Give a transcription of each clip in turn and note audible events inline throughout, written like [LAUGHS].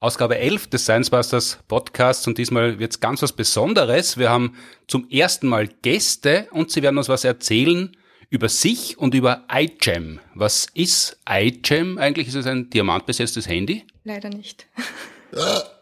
Ausgabe 11 des Science Busters Podcasts und diesmal wird's ganz was Besonderes. Wir haben zum ersten Mal Gäste und sie werden uns was erzählen über sich und über iGem. Was ist iGem eigentlich? Ist es ein diamantbesetztes Handy? Leider nicht. [LAUGHS]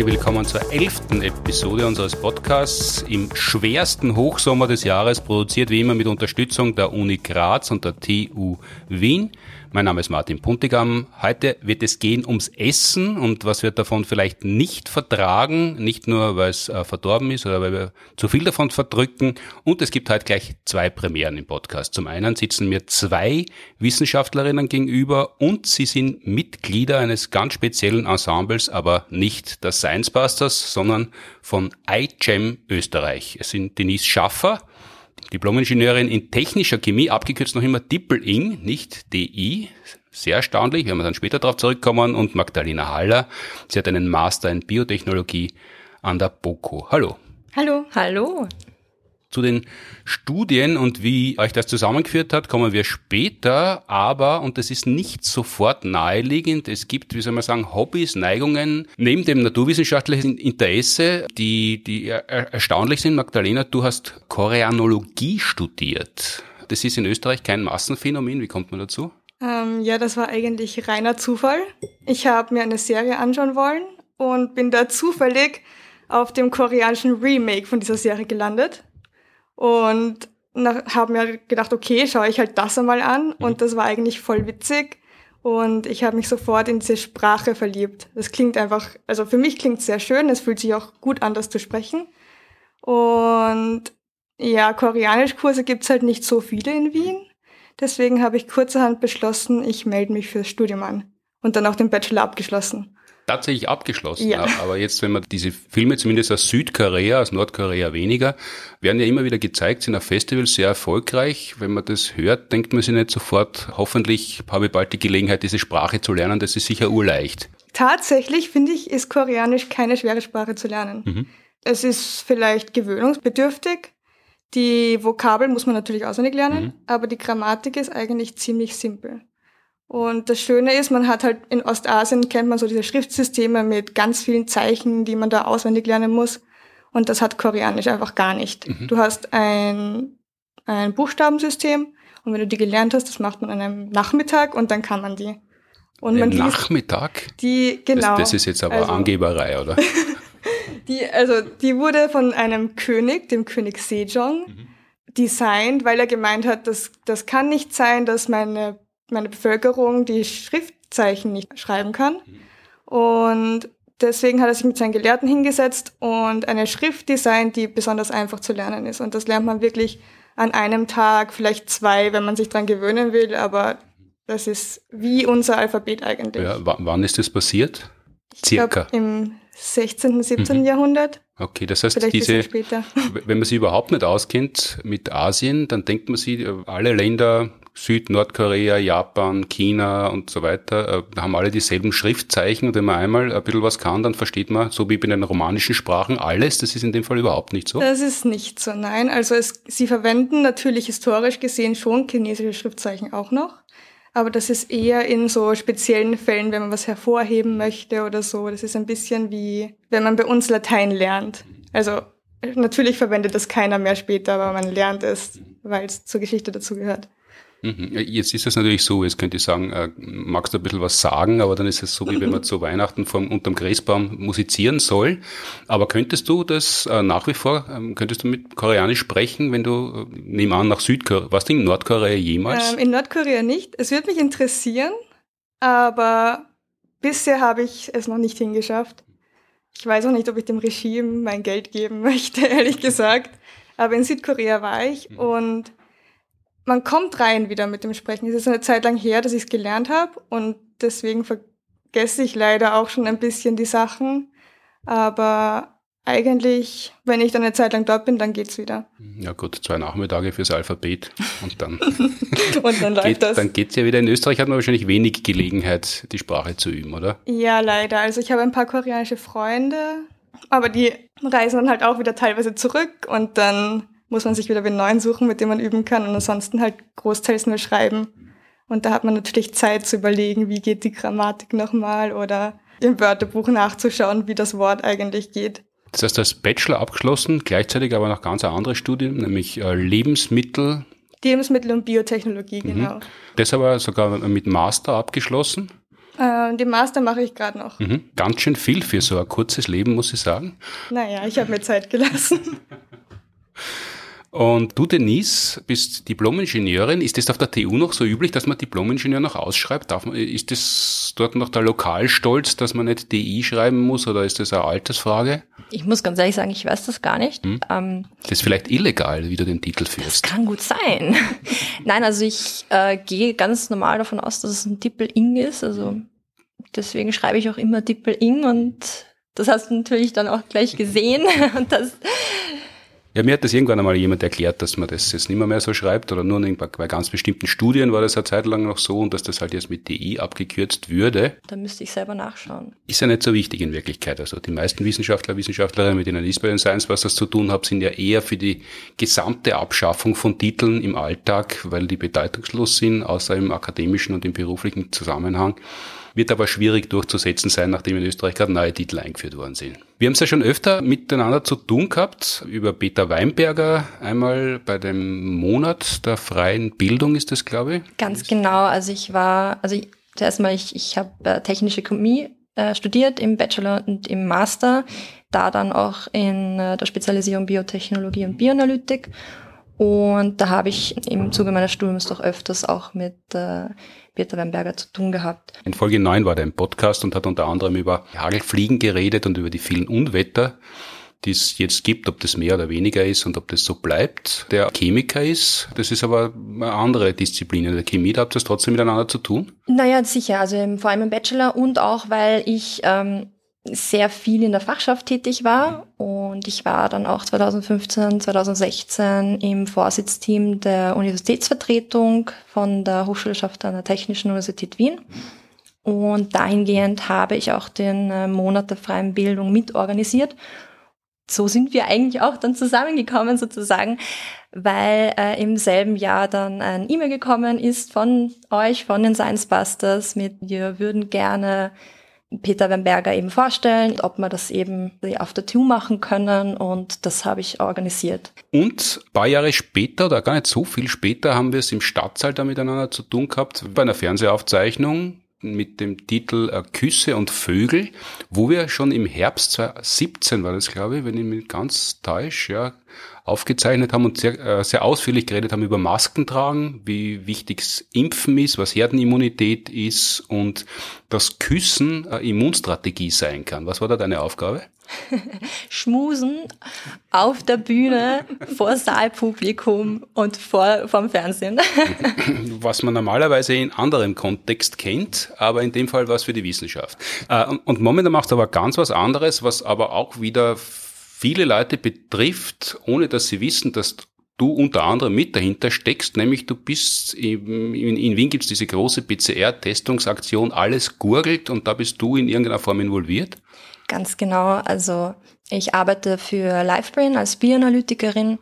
Herzlich willkommen zur elften Episode unseres Podcasts im schwersten Hochsommer des Jahres, produziert wie immer mit Unterstützung der Uni Graz und der TU Wien. Mein Name ist Martin Puntigam. Heute wird es gehen ums Essen und was wir davon vielleicht nicht vertragen, nicht nur weil es äh, verdorben ist oder weil wir zu viel davon verdrücken. Und es gibt heute gleich zwei Premieren im Podcast. Zum einen sitzen mir zwei Wissenschaftlerinnen gegenüber und sie sind Mitglieder eines ganz speziellen Ensembles, aber nicht der Science Busters, sondern von iGEM Österreich. Es sind Denise Schaffer, Diplomingenieurin in technischer Chemie, abgekürzt noch immer Dippel-Ing, nicht DI. Sehr erstaunlich, werden wir dann später darauf zurückkommen. Und Magdalena Haller, sie hat einen Master in Biotechnologie an der BOKU. Hallo. Hallo. Hallo. Zu den Studien und wie euch das zusammengeführt hat, kommen wir später, aber, und das ist nicht sofort naheliegend, es gibt, wie soll man sagen, Hobbys, Neigungen, neben dem naturwissenschaftlichen Interesse, die, die erstaunlich sind. Magdalena, du hast Koreanologie studiert. Das ist in Österreich kein Massenphänomen. Wie kommt man dazu? Ähm, ja, das war eigentlich reiner Zufall. Ich habe mir eine Serie anschauen wollen und bin da zufällig auf dem koreanischen Remake von dieser Serie gelandet und habe mir gedacht, okay, schaue ich halt das einmal an. Mhm. Und das war eigentlich voll witzig. Und ich habe mich sofort in diese Sprache verliebt. Das klingt einfach, also für mich klingt sehr schön. Es fühlt sich auch gut an, das zu sprechen. Und ja, Koreanischkurse gibt's halt nicht so viele in Wien. Deswegen habe ich kurzerhand beschlossen, ich melde mich fürs Studium an. Und dann auch den Bachelor abgeschlossen tatsächlich abgeschlossen. Ja. [LAUGHS] Aber jetzt, wenn man diese Filme zumindest aus Südkorea, aus Nordkorea weniger, werden ja immer wieder gezeigt, sind auf Festivals sehr erfolgreich. Wenn man das hört, denkt man sich nicht sofort, hoffentlich habe ich bald die Gelegenheit, diese Sprache zu lernen. Das ist sicher urleicht. Tatsächlich finde ich, ist Koreanisch keine schwere Sprache zu lernen. Mhm. Es ist vielleicht gewöhnungsbedürftig. Die Vokabeln muss man natürlich auswendig lernen, mhm. aber die Grammatik ist eigentlich ziemlich simpel. Und das Schöne ist, man hat halt in Ostasien kennt man so diese Schriftsysteme mit ganz vielen Zeichen, die man da auswendig lernen muss. Und das hat Koreanisch einfach gar nicht. Mhm. Du hast ein, ein Buchstabensystem und wenn du die gelernt hast, das macht man an einem Nachmittag und dann kann man die. Und man Nachmittag? Die, genau. Das, das ist jetzt aber also, Angeberei, oder? [LAUGHS] die, also, die wurde von einem König, dem König Sejong, mhm. designt, weil er gemeint hat, dass das kann nicht sein, dass meine meine Bevölkerung die Schriftzeichen nicht schreiben kann. Und deswegen hat er sich mit seinen Gelehrten hingesetzt und eine Schrift designt, die besonders einfach zu lernen ist. Und das lernt man wirklich an einem Tag, vielleicht zwei, wenn man sich dran gewöhnen will, aber das ist wie unser Alphabet eigentlich. Ja, wann ist das passiert? Circa. Glaub, Im 16., 17. Mhm. Jahrhundert. Okay, das heißt, Vielleicht diese, wenn man sich überhaupt nicht auskennt mit Asien, dann denkt man sich, alle Länder Süd-, Nordkorea, Japan, China und so weiter, äh, haben alle dieselben Schriftzeichen und wenn man einmal ein bisschen was kann, dann versteht man, so wie bei den romanischen Sprachen, alles. Das ist in dem Fall überhaupt nicht so. Das ist nicht so, nein. Also es, sie verwenden natürlich historisch gesehen schon chinesische Schriftzeichen auch noch. Aber das ist eher in so speziellen Fällen, wenn man was hervorheben möchte oder so. Das ist ein bisschen wie, wenn man bei uns Latein lernt. Also natürlich verwendet das keiner mehr später, aber man lernt es, weil es zur Geschichte dazu gehört. Jetzt ist es natürlich so, jetzt könnte ich sagen, äh, magst du ein bisschen was sagen, aber dann ist es so, wie wenn man [LAUGHS] zu Weihnachten vom, unterm Gräsbaum musizieren soll. Aber könntest du das äh, nach wie vor, ähm, könntest du mit Koreanisch sprechen, wenn du, äh, nehmen an, nach Südkorea, warst du in Nordkorea jemals? Ähm, in Nordkorea nicht. Es würde mich interessieren, aber bisher habe ich es noch nicht hingeschafft. Ich weiß auch nicht, ob ich dem Regime mein Geld geben [LAUGHS] möchte, ehrlich gesagt. Aber in Südkorea war ich mhm. und man kommt rein wieder mit dem Sprechen. Es ist eine Zeit lang her, dass ich es gelernt habe und deswegen vergesse ich leider auch schon ein bisschen die Sachen. Aber eigentlich, wenn ich dann eine Zeit lang dort bin, dann geht's wieder. Ja gut, zwei Nachmittage fürs Alphabet und dann, [LAUGHS] und dann [LAUGHS] läuft geht, das. Dann geht's ja wieder. In Österreich hat man wahrscheinlich wenig Gelegenheit, die Sprache zu üben, oder? Ja, leider. Also ich habe ein paar koreanische Freunde, aber die reisen dann halt auch wieder teilweise zurück und dann muss man sich wieder einen neuen suchen, mit dem man üben kann und ansonsten halt großteils nur schreiben. Und da hat man natürlich Zeit zu überlegen, wie geht die Grammatik nochmal oder im Wörterbuch nachzuschauen, wie das Wort eigentlich geht. Das heißt, als Bachelor abgeschlossen, gleichzeitig aber noch ganz ein anderes Studium, nämlich äh, Lebensmittel. Lebensmittel und Biotechnologie, Mhm. genau. Das aber sogar mit Master abgeschlossen. Äh, den Master mache ich gerade noch. Mhm. Ganz schön viel für so ein kurzes Leben, muss ich sagen. Naja, ich habe mir Zeit gelassen. [LAUGHS] Und du, Denise, bist Diplomingenieurin. Ist das auf der TU noch so üblich, dass man Diplomingenieur noch ausschreibt? Darf man, ist das dort noch der Lokalstolz, dass man nicht DI schreiben muss oder ist das eine Altersfrage? Ich muss ganz ehrlich sagen, ich weiß das gar nicht. Hm? Ähm, Das ist vielleicht illegal, wie du den Titel das führst. kann gut sein. [LAUGHS] Nein, also ich äh, gehe ganz normal davon aus, dass es ein Dippel-Ing ist. Also deswegen schreibe ich auch immer Dippel-Ing und das hast du natürlich dann auch gleich gesehen. [LAUGHS] Und das, Ja, mir hat das irgendwann einmal jemand erklärt, dass man das jetzt nicht mehr, mehr so schreibt oder nur bei ganz bestimmten Studien war das eine Zeit lang noch so und dass das halt jetzt mit DI abgekürzt würde. da müsste ich selber nachschauen. Ist ja nicht so wichtig in Wirklichkeit. Also die meisten Wissenschaftler, Wissenschaftlerinnen, mit denen ich bei den Science was das zu tun habe, sind ja eher für die gesamte Abschaffung von Titeln im Alltag, weil die bedeutungslos sind, außer im akademischen und im beruflichen Zusammenhang. Wird aber schwierig durchzusetzen sein, nachdem in Österreich gerade neue Titel eingeführt worden sind. Wir haben es ja schon öfter miteinander zu tun gehabt, über Peter Weinberger, einmal bei dem Monat der freien Bildung ist das, glaube ich. Ganz genau. Also ich war, also zuerst mal, ich, ich habe äh, technische Chemie äh, studiert im Bachelor und im Master, da dann auch in äh, der Spezialisierung Biotechnologie und Bioanalytik. Und da habe ich im Zuge meines Studiums doch öfters auch mit äh, Peter Weinberger zu tun gehabt. In Folge 9 war der im Podcast und hat unter anderem über Hagelfliegen geredet und über die vielen Unwetter, die es jetzt gibt, ob das mehr oder weniger ist und ob das so bleibt. Der Chemiker ist, das ist aber eine andere Disziplin. In der Chemie, da habt ihr es trotzdem miteinander zu tun? Naja, sicher. Also vor allem im Bachelor und auch, weil ich ähm, sehr viel in der Fachschaft tätig war und ich war dann auch 2015, 2016 im Vorsitzteam der Universitätsvertretung von der Hochschulschaft an der Technischen Universität Wien. Und dahingehend habe ich auch den äh, Monat der freien Bildung mitorganisiert. So sind wir eigentlich auch dann zusammengekommen sozusagen, weil äh, im selben Jahr dann ein E-Mail gekommen ist von euch, von den Science Busters mit, wir würden gerne Peter Weinberger eben vorstellen, ob wir das eben auf der TU machen können und das habe ich organisiert. Und ein paar Jahre später, oder gar nicht so viel später, haben wir es im Stadtsaal da miteinander zu tun gehabt, bei einer Fernsehaufzeichnung mit dem Titel äh, Küsse und Vögel, wo wir schon im Herbst 2017 war das, glaube ich, wenn ich mich ganz täusche, ja, aufgezeichnet haben und sehr, äh, sehr ausführlich geredet haben über Masken tragen, wie wichtig Impfen ist, was Herdenimmunität ist und dass Küssen eine Immunstrategie sein kann. Was war da deine Aufgabe? [LAUGHS] Schmusen auf der Bühne vor Saalpublikum und vor vom Fernsehen. [LAUGHS] was man normalerweise in anderem Kontext kennt, aber in dem Fall war es für die Wissenschaft. Äh, und, und momentan macht aber ganz was anderes, was aber auch wieder viele Leute betrifft, ohne dass sie wissen, dass du unter anderem mit dahinter steckst, nämlich du bist, in, in Wien gibt's diese große PCR-Testungsaktion, alles gurgelt und da bist du in irgendeiner Form involviert. Ganz genau. Also ich arbeite für LiveBrain als Bioanalytikerin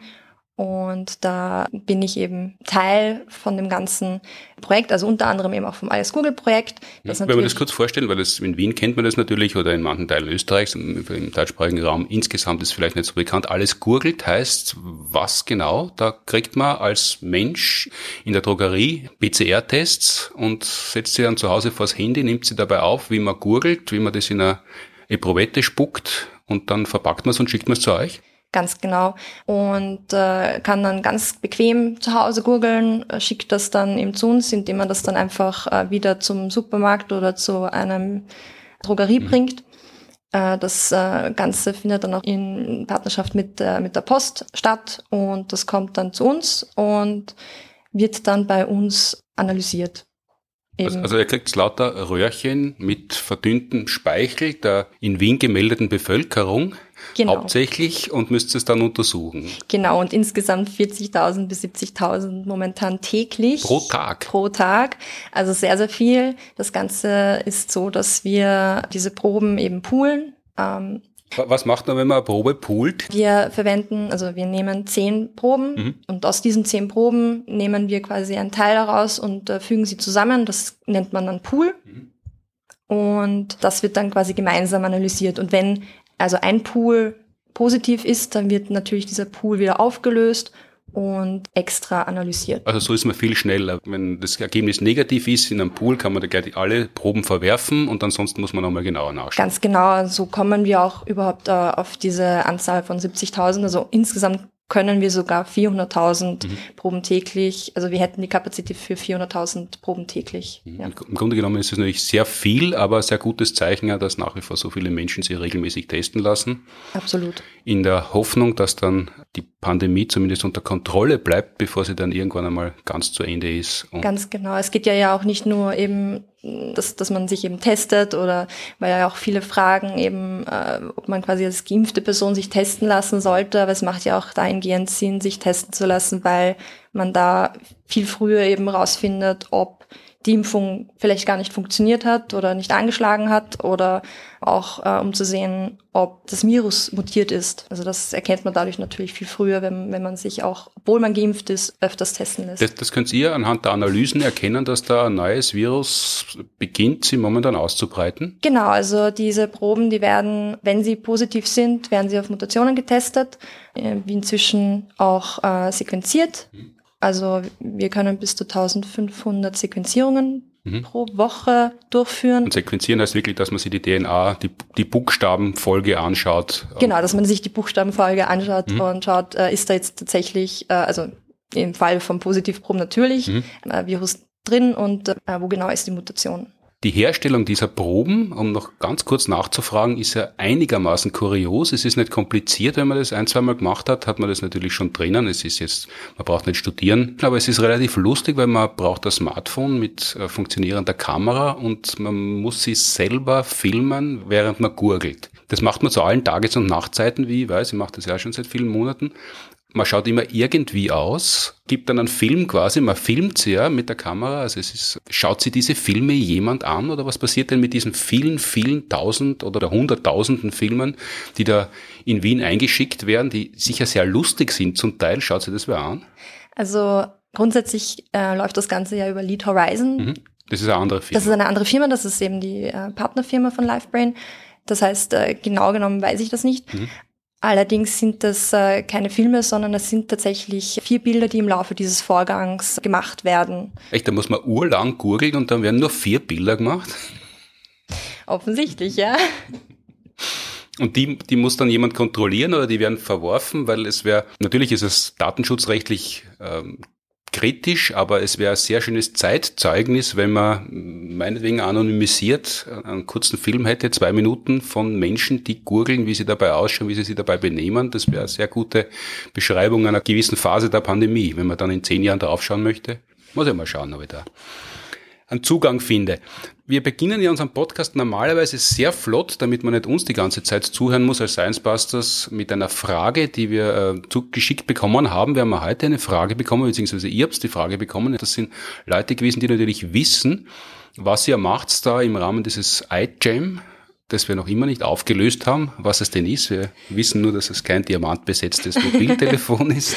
und da bin ich eben Teil von dem ganzen Projekt, also unter anderem eben auch vom Alles Google Projekt. Das Wenn wir das kurz vorstellen, weil das in Wien kennt man das natürlich oder in manchen Teilen Österreichs, im, im deutschsprachigen Raum insgesamt ist vielleicht nicht so bekannt. Alles gurgelt heißt was genau? Da kriegt man als Mensch in der Drogerie PCR-Tests und setzt sie dann zu Hause vors Handy, nimmt sie dabei auf, wie man gurgelt, wie man das in eine Eprovette spuckt und dann verpackt man es und schickt man es zu euch? Ganz genau. Und äh, kann dann ganz bequem zu Hause gurgeln, äh, schickt das dann eben zu uns, indem man das dann einfach äh, wieder zum Supermarkt oder zu einem Drogerie mhm. bringt. Äh, das äh, Ganze findet dann auch in Partnerschaft mit, äh, mit der Post statt und das kommt dann zu uns und wird dann bei uns analysiert. Also, also ihr kriegt lauter Röhrchen mit verdünntem Speichel der in Wien gemeldeten Bevölkerung genau. hauptsächlich und müsst es dann untersuchen. Genau, und insgesamt 40.000 bis 70.000 momentan täglich. Pro Tag? Pro Tag, also sehr, sehr viel. Das Ganze ist so, dass wir diese Proben eben poolen. Ähm, was macht man, wenn man eine Probe poolt? Wir verwenden, also wir nehmen zehn Proben mhm. und aus diesen zehn Proben nehmen wir quasi einen Teil daraus und äh, fügen sie zusammen. Das nennt man dann Pool. Mhm. Und das wird dann quasi gemeinsam analysiert. Und wenn also ein Pool positiv ist, dann wird natürlich dieser Pool wieder aufgelöst und extra analysiert. Also so ist man viel schneller. Wenn das Ergebnis negativ ist in einem Pool, kann man da gleich alle Proben verwerfen und ansonsten muss man nochmal genauer nachschauen. Ganz genau, so kommen wir auch überhaupt äh, auf diese Anzahl von 70.000. Also insgesamt können wir sogar 400.000 mhm. Proben täglich, also wir hätten die Kapazität für 400.000 Proben täglich. Mhm. Ja. Im Grunde genommen ist es natürlich sehr viel, aber sehr gutes Zeichen, dass nach wie vor so viele Menschen sich regelmäßig testen lassen. Absolut. In der Hoffnung, dass dann die Pandemie zumindest unter Kontrolle bleibt, bevor sie dann irgendwann einmal ganz zu Ende ist. Ganz genau. Es geht ja ja auch nicht nur eben dass, dass man sich eben testet oder weil ja auch viele fragen eben, äh, ob man quasi als geimpfte Person sich testen lassen sollte, aber es macht ja auch dahingehend Sinn, sich testen zu lassen, weil man da viel früher eben rausfindet, ob die Impfung vielleicht gar nicht funktioniert hat oder nicht angeschlagen hat oder auch äh, um zu sehen, ob das Virus mutiert ist. Also das erkennt man dadurch natürlich viel früher, wenn, wenn man sich auch, obwohl man geimpft ist, öfters testen lässt. Das, das könnt ihr anhand der Analysen erkennen, dass da ein neues Virus beginnt, sich momentan auszubreiten? Genau, also diese Proben, die werden, wenn sie positiv sind, werden sie auf Mutationen getestet, äh, wie inzwischen auch äh, sequenziert. Mhm. Also wir können bis zu 1500 Sequenzierungen mhm. pro Woche durchführen. Und sequenzieren heißt wirklich, dass man sich die DNA, die, die Buchstabenfolge anschaut. Genau, dass man sich die Buchstabenfolge anschaut mhm. und schaut, äh, ist da jetzt tatsächlich, äh, also im Fall von Positivproben natürlich, mhm. äh, Virus drin und wo genau ist die Mutation. Die Herstellung dieser Proben, um noch ganz kurz nachzufragen, ist ja einigermaßen kurios. Es ist nicht kompliziert, wenn man das ein, zweimal gemacht hat, hat man das natürlich schon drinnen. Es ist jetzt, man braucht nicht studieren, aber es ist relativ lustig, weil man braucht ein Smartphone mit äh, funktionierender Kamera und man muss sich selber filmen, während man gurgelt. Das macht man zu allen Tages- und Nachtzeiten, wie ich weiß, ich mache das ja schon seit vielen Monaten man schaut immer irgendwie aus, gibt dann einen Film quasi, man filmt sie ja mit der Kamera, also es ist, schaut sie diese Filme jemand an oder was passiert denn mit diesen vielen, vielen tausend oder hunderttausenden Filmen, die da in Wien eingeschickt werden, die sicher sehr lustig sind zum Teil, schaut sie das wer an? Also grundsätzlich äh, läuft das Ganze ja über Lead Horizon. Mhm. Das ist eine andere Firma. Das ist eine andere Firma, das ist eben die äh, Partnerfirma von LiveBrain. Das heißt, äh, genau genommen weiß ich das nicht. Mhm. Allerdings sind das äh, keine Filme, sondern es sind tatsächlich vier Bilder, die im Laufe dieses Vorgangs gemacht werden. Echt, da muss man urlang gurgeln und dann werden nur vier Bilder gemacht? Offensichtlich, ja. Und die, die muss dann jemand kontrollieren oder die werden verworfen, weil es wäre, natürlich ist es datenschutzrechtlich ähm, kritisch, aber es wäre ein sehr schönes Zeitzeugnis, wenn man meinetwegen anonymisiert einen kurzen Film hätte, zwei Minuten von Menschen, die gurgeln, wie sie dabei ausschauen, wie sie sich dabei benehmen. Das wäre eine sehr gute Beschreibung einer gewissen Phase der Pandemie, wenn man dann in zehn Jahren draufschauen möchte. Muss ja mal schauen, ob ich da einen Zugang finde. Wir beginnen ja unseren Podcast normalerweise sehr flott, damit man nicht uns die ganze Zeit zuhören muss als Science Busters mit einer Frage, die wir äh, zugeschickt bekommen haben. Wir haben heute eine Frage bekommen, beziehungsweise ihr habt die Frage bekommen. Das sind Leute gewesen, die natürlich wissen, was ihr macht da im Rahmen dieses iJam das wir noch immer nicht aufgelöst haben, was es denn ist. Wir wissen nur, dass es kein diamantbesetztes Mobiltelefon [LAUGHS] ist.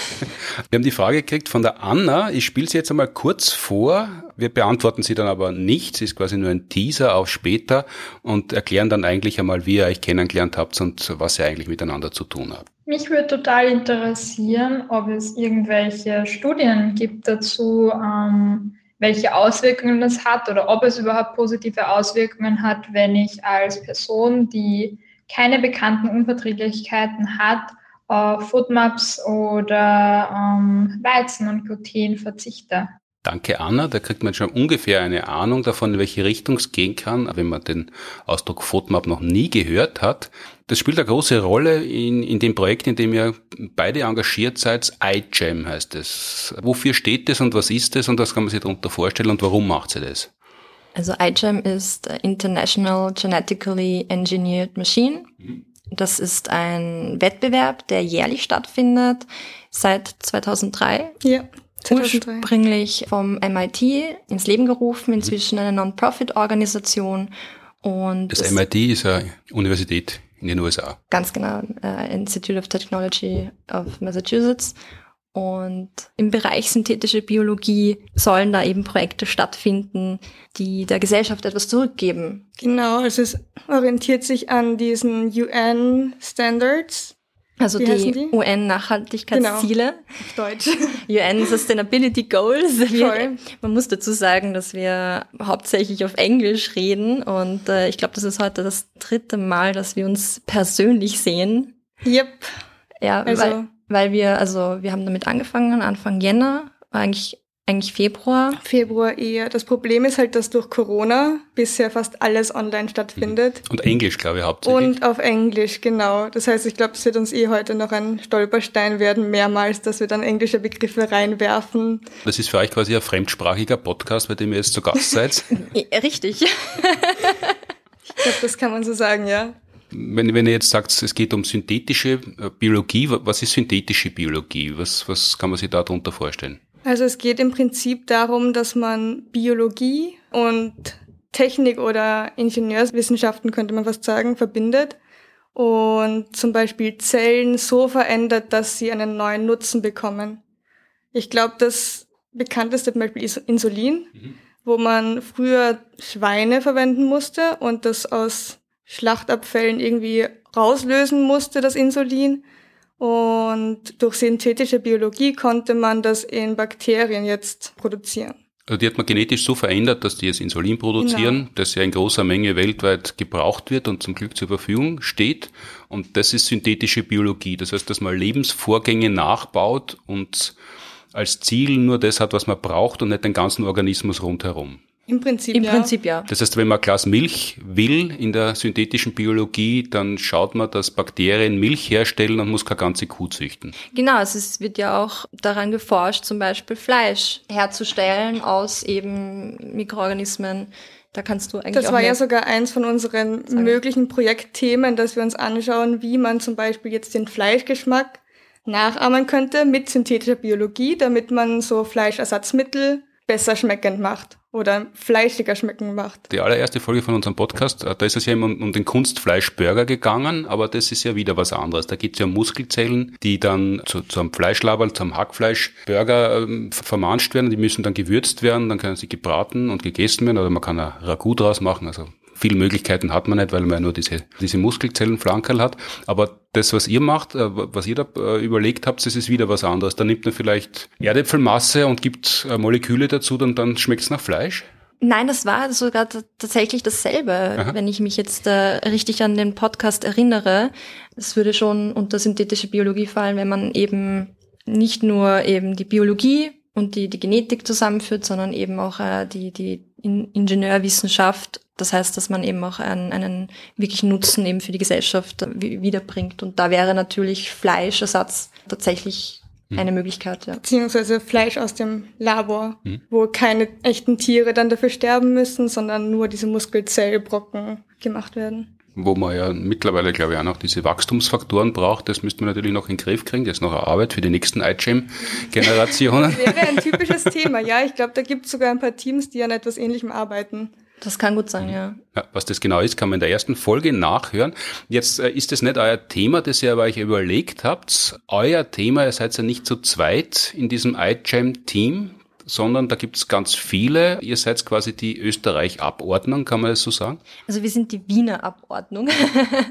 Wir haben die Frage gekriegt von der Anna. Ich spiele sie jetzt einmal kurz vor. Wir beantworten sie dann aber nicht. Sie ist quasi nur ein Teaser auf später und erklären dann eigentlich einmal, wie ihr euch kennengelernt habt und was ihr eigentlich miteinander zu tun habt. Mich würde total interessieren, ob es irgendwelche Studien gibt dazu, ähm, welche Auswirkungen das hat oder ob es überhaupt positive Auswirkungen hat, wenn ich als Person, die keine bekannten Unverträglichkeiten hat, auf Foodmaps oder ähm, Weizen und Gluten verzichte. Danke, Anna. Da kriegt man schon ungefähr eine Ahnung davon, in welche Richtung es gehen kann, wenn man den Ausdruck FODMAP noch nie gehört hat. Das spielt eine große Rolle in, in dem Projekt, in dem ihr beide engagiert seid. iGEM heißt es. Wofür steht das und was ist das und was kann man sich darunter vorstellen und warum macht sie das? Also iGEM ist International Genetically Engineered Machine. Mhm. Das ist ein Wettbewerb, der jährlich stattfindet, seit 2003. Ja. 2003. Ursprünglich vom MIT ins Leben gerufen, inzwischen eine Non-Profit-Organisation. Und Das MIT ist eine Universität in den USA. Ganz genau, äh, Institute of Technology of Massachusetts. Und im Bereich synthetische Biologie sollen da eben Projekte stattfinden, die der Gesellschaft etwas zurückgeben. Genau, also es orientiert sich an diesen UN-Standards Also Wie die die? UN-Nachhaltigkeitsziele, auf Deutsch. [LAUGHS] UN Sustainability Goals. Wir, man muss dazu sagen, dass wir hauptsächlich auf Englisch reden und äh, ich glaube, das ist heute das dritte Mal, dass wir uns persönlich sehen. Yep. Ja, Also- weil, weil wir, also wir haben damit angefangen, Anfang Jänner, eigentlich, eigentlich Februar. Februar eher. Das Problem ist halt, dass durch Corona bisher fast alles online stattfindet. Und Englisch, glaube ich, hauptsächlich. Und auf Englisch, genau. Das heißt, ich glaube, es wird uns eh heute noch ein Stolperstein werden, mehrmals, dass wir dann englische Begriffe reinwerfen. das ist für euch quasi ein fremdsprachiger Podcast, bei dem ihr jetzt zu Gast seid. [LAUGHS] Richtig. [LAUGHS] Ich glaube, das kann man so sagen, ja. Wenn, wenn ihr jetzt sagt, es geht um synthetische äh, Biologie, wa- was ist synthetische Biologie? Was, was kann man sich darunter vorstellen? Also es geht im Prinzip darum, dass man Biologie und Technik oder Ingenieurswissenschaften, könnte man fast sagen, verbindet und zum Beispiel Zellen so verändert, dass sie einen neuen Nutzen bekommen. Ich glaube, das bekannteste zum Beispiel ist Insulin, wo man früher Schweine verwenden musste und das aus Schlachtabfällen irgendwie rauslösen musste, das Insulin. Und durch synthetische Biologie konnte man das in Bakterien jetzt produzieren. Also die hat man genetisch so verändert, dass die jetzt Insulin produzieren, das ja in großer Menge weltweit gebraucht wird und zum Glück zur Verfügung steht. Und das ist synthetische Biologie. Das heißt, dass man Lebensvorgänge nachbaut und als Ziel nur das hat, was man braucht und nicht den ganzen Organismus rundherum. Im Prinzip, Im ja. Prinzip ja. Das heißt, wenn man ein Glas Milch will in der synthetischen Biologie, dann schaut man, dass Bakterien Milch herstellen und muss keine ganze Kuh züchten. Genau, also es wird ja auch daran geforscht, zum Beispiel Fleisch herzustellen aus eben Mikroorganismen. Da kannst du eigentlich Das auch war ja sogar eins von unseren möglichen Projektthemen, dass wir uns anschauen, wie man zum Beispiel jetzt den Fleischgeschmack nachahmen könnte mit synthetischer Biologie, damit man so Fleischersatzmittel besser schmeckend macht oder fleischiger schmecken macht. Die allererste Folge von unserem Podcast, äh, da ist es ja immer um, den Kunstfleischburger gegangen, aber das ist ja wieder was anderes. Da geht es ja um Muskelzellen, die dann zu, zu einem Fleischlaberl, zum Hackfleischburger ähm, ver- vermanscht werden. Die müssen dann gewürzt werden, dann können sie gebraten und gegessen werden oder man kann ein Ragout draus machen. Also viele Möglichkeiten hat man nicht, weil man ja nur diese, diese Muskelzellenflankerl hat. Aber das, was ihr macht, äh, was ihr da äh, überlegt habt, das ist wieder was anderes. Da nimmt man vielleicht Erdäpfelmasse und gibt äh, Moleküle dazu, dann, dann schmeckt es nach Fleisch. Nein, das war sogar tatsächlich dasselbe, wenn ich mich jetzt äh, richtig an den Podcast erinnere. Es würde schon unter synthetische Biologie fallen, wenn man eben nicht nur eben die Biologie und die, die Genetik zusammenführt, sondern eben auch äh, die, die In Ingenieurwissenschaft. Das heißt, dass man eben auch einen, einen wirklichen Nutzen eben für die Gesellschaft wi- wiederbringt. Und da wäre natürlich Fleischersatz tatsächlich eine Möglichkeit, ja. Beziehungsweise Fleisch aus dem Labor, Mhm. wo keine echten Tiere dann dafür sterben müssen, sondern nur diese Muskelzellbrocken gemacht werden. wo man ja mittlerweile, glaube ich, auch noch diese Wachstumsfaktoren braucht. Das müsste man natürlich noch in den Griff kriegen. Das ist noch eine Arbeit für die nächsten iGEM-Generationen. Wäre ein typisches Thema, ja. Ich glaube, da gibt es sogar ein paar Teams, die an etwas Ähnlichem arbeiten. Das kann gut sein, ja. Ja, was das genau ist, kann man in der ersten Folge nachhören. Jetzt äh, ist es nicht euer Thema, das ihr aber euch überlegt habt. Euer Thema, ihr seid ja nicht zu zweit in diesem iGEM-Team, sondern da gibt es ganz viele. Ihr seid quasi die Österreich-Abordnung, kann man das so sagen? Also wir sind die Wiener Abordnung.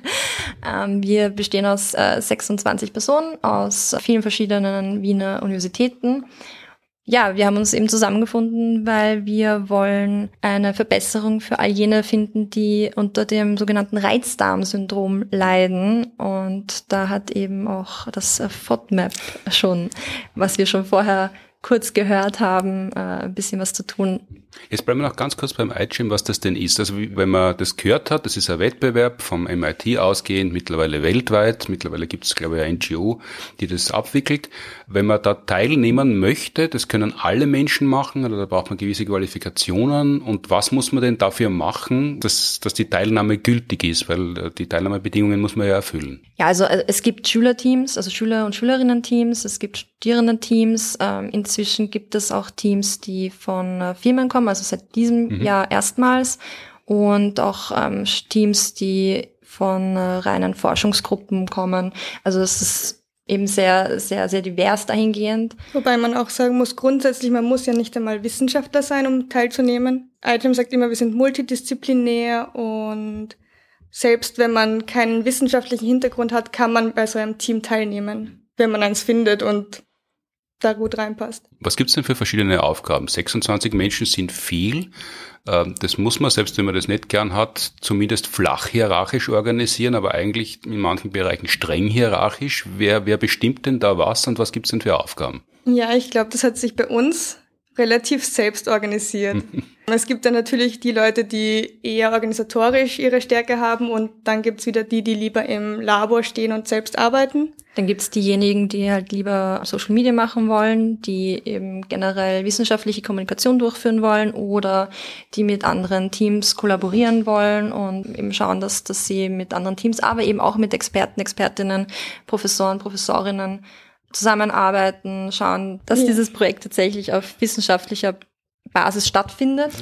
[LAUGHS] ähm, wir bestehen aus äh, 26 Personen aus vielen verschiedenen Wiener Universitäten. Ja, wir haben uns eben zusammengefunden, weil wir wollen eine Verbesserung für all jene finden, die unter dem sogenannten Reizdarmsyndrom leiden. Und da hat eben auch das FODMAP schon, was wir schon vorher kurz gehört haben, äh, ein bisschen was zu tun. Jetzt bleiben wir noch ganz kurz beim iGym, was das denn ist. Also wenn man das gehört hat, das ist ein Wettbewerb vom MIT ausgehend, mittlerweile weltweit. Mittlerweile gibt es, glaube ich, eine NGO, die das abwickelt. Wenn man da teilnehmen möchte, das können alle Menschen machen, da braucht man gewisse Qualifikationen. Und was muss man denn dafür machen, dass, dass die Teilnahme gültig ist? Weil äh, die Teilnahmebedingungen muss man ja erfüllen. Ja, also äh, es gibt Schülerteams, also Schüler- und Schülerinnen-Teams, es gibt Studierendenteams. Ähm, inzwischen gibt es auch Teams, die von äh, Firmen kommen, also seit diesem mhm. Jahr erstmals. Und auch ähm, Teams, die von reinen Forschungsgruppen kommen. Also es ist eben sehr, sehr, sehr divers dahingehend. Wobei man auch sagen muss, grundsätzlich, man muss ja nicht einmal Wissenschaftler sein, um teilzunehmen. Item sagt immer, wir sind multidisziplinär und selbst wenn man keinen wissenschaftlichen Hintergrund hat, kann man bei so einem Team teilnehmen, wenn man eins findet und da gut reinpasst. Was gibt's denn für verschiedene Aufgaben? 26 Menschen sind viel. Ähm, das muss man, selbst wenn man das nicht gern hat, zumindest flach hierarchisch organisieren, aber eigentlich in manchen Bereichen streng hierarchisch. Wer, wer bestimmt denn da was und was gibt's denn für Aufgaben? Ja, ich glaube, das hat sich bei uns relativ selbst organisiert. [LAUGHS] es gibt dann natürlich die Leute, die eher organisatorisch ihre Stärke haben und dann gibt's wieder die, die lieber im Labor stehen und selbst arbeiten. Dann gibt's diejenigen, die halt lieber Social Media machen wollen, die eben generell wissenschaftliche Kommunikation durchführen wollen oder die mit anderen Teams kollaborieren wollen und eben schauen, dass, dass sie mit anderen Teams, aber eben auch mit Experten, Expertinnen, Professoren, Professorinnen zusammenarbeiten, schauen, dass ja. dieses Projekt tatsächlich auf wissenschaftlicher Basis stattfindet.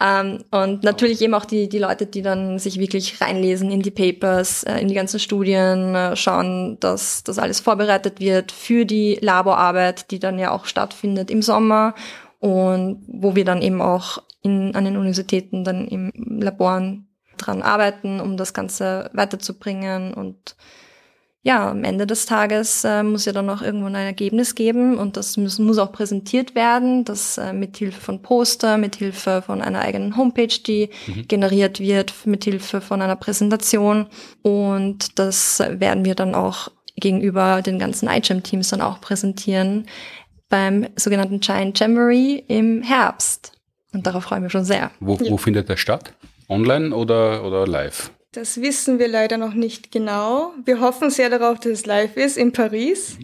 Ähm, und natürlich eben auch die, die Leute, die dann sich wirklich reinlesen in die Papers, äh, in die ganzen Studien, äh, schauen, dass das alles vorbereitet wird für die Laborarbeit, die dann ja auch stattfindet im Sommer und wo wir dann eben auch in, an den Universitäten dann im Laboren dran arbeiten, um das Ganze weiterzubringen und ja, am Ende des Tages äh, muss ja dann auch irgendwo ein Ergebnis geben und das muss, muss auch präsentiert werden, das äh, mit Hilfe von Poster, mit Hilfe von einer eigenen Homepage, die mhm. generiert wird, mit Hilfe von einer Präsentation und das werden wir dann auch gegenüber den ganzen iGEM-Teams dann auch präsentieren beim sogenannten Giant Jamboree im Herbst. Und darauf freuen wir schon sehr. Wo, wo findet der statt? Online oder, oder live? Das wissen wir leider noch nicht genau. Wir hoffen sehr darauf, dass es live ist in Paris.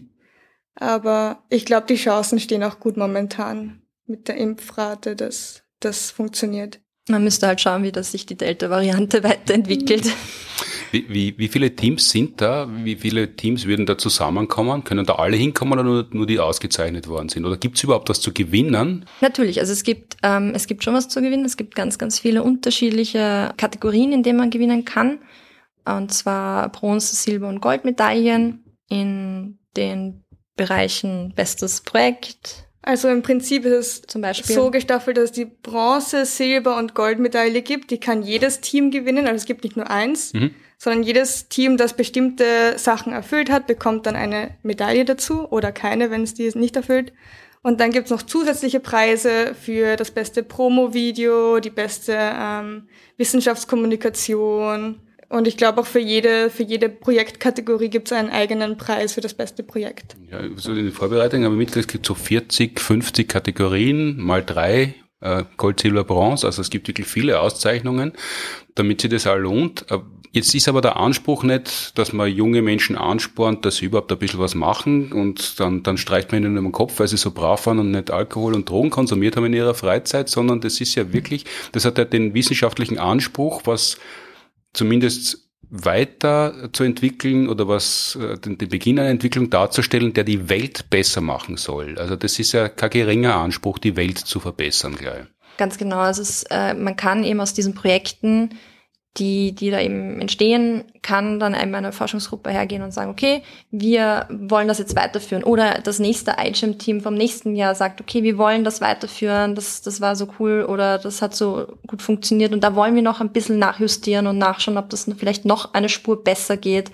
Aber ich glaube, die Chancen stehen auch gut momentan mit der Impfrate, dass das funktioniert. Man müsste halt schauen, wie das sich die Delta-Variante [LAUGHS] weiterentwickelt. Wie, wie, wie viele Teams sind da? Wie viele Teams würden da zusammenkommen? Können da alle hinkommen oder nur, nur die ausgezeichnet worden sind? Oder gibt es überhaupt was zu gewinnen? Natürlich, also es gibt, ähm, es gibt schon was zu gewinnen. Es gibt ganz, ganz viele unterschiedliche Kategorien, in denen man gewinnen kann. Und zwar Bronze, Silber und Goldmedaillen in den Bereichen Bestes Projekt, also im Prinzip ist es Zum Beispiel. so gestaffelt, dass es die Bronze, Silber und Goldmedaille gibt. Die kann jedes Team gewinnen. Also es gibt nicht nur eins, mhm. Sondern jedes Team, das bestimmte Sachen erfüllt hat, bekommt dann eine Medaille dazu oder keine, wenn es die nicht erfüllt. Und dann gibt's noch zusätzliche Preise für das beste Promo-Video, die beste ähm, Wissenschaftskommunikation, und ich glaube auch für jede, für jede Projektkategorie gibt es einen eigenen Preis für das beste Projekt. Ja, so in der Vorbereitung habe ich mitgekriegt, es gibt so 40, 50 Kategorien, mal drei, äh, Gold, Silber, Bronze. Also es gibt wirklich viele Auszeichnungen, damit sich das auch lohnt. Äh, jetzt ist aber der Anspruch nicht, dass man junge Menschen anspornt, dass sie überhaupt ein bisschen was machen und dann, dann streicht man ihnen den Kopf, weil sie so brav waren und nicht Alkohol und Drogen konsumiert haben in ihrer Freizeit, sondern das ist ja wirklich, das hat ja den wissenschaftlichen Anspruch, was zumindest weiter zu entwickeln oder was äh, den, den Beginn einer Entwicklung darzustellen, der die Welt besser machen soll. Also das ist ja kein geringer Anspruch, die Welt zu verbessern gleich. Ganz genau. Also es, äh, man kann eben aus diesen Projekten die, die da eben entstehen, kann dann einmal eine Forschungsgruppe hergehen und sagen, okay, wir wollen das jetzt weiterführen. Oder das nächste iGEM-Team vom nächsten Jahr sagt, okay, wir wollen das weiterführen, das, das war so cool oder das hat so gut funktioniert und da wollen wir noch ein bisschen nachjustieren und nachschauen, ob das vielleicht noch eine Spur besser geht.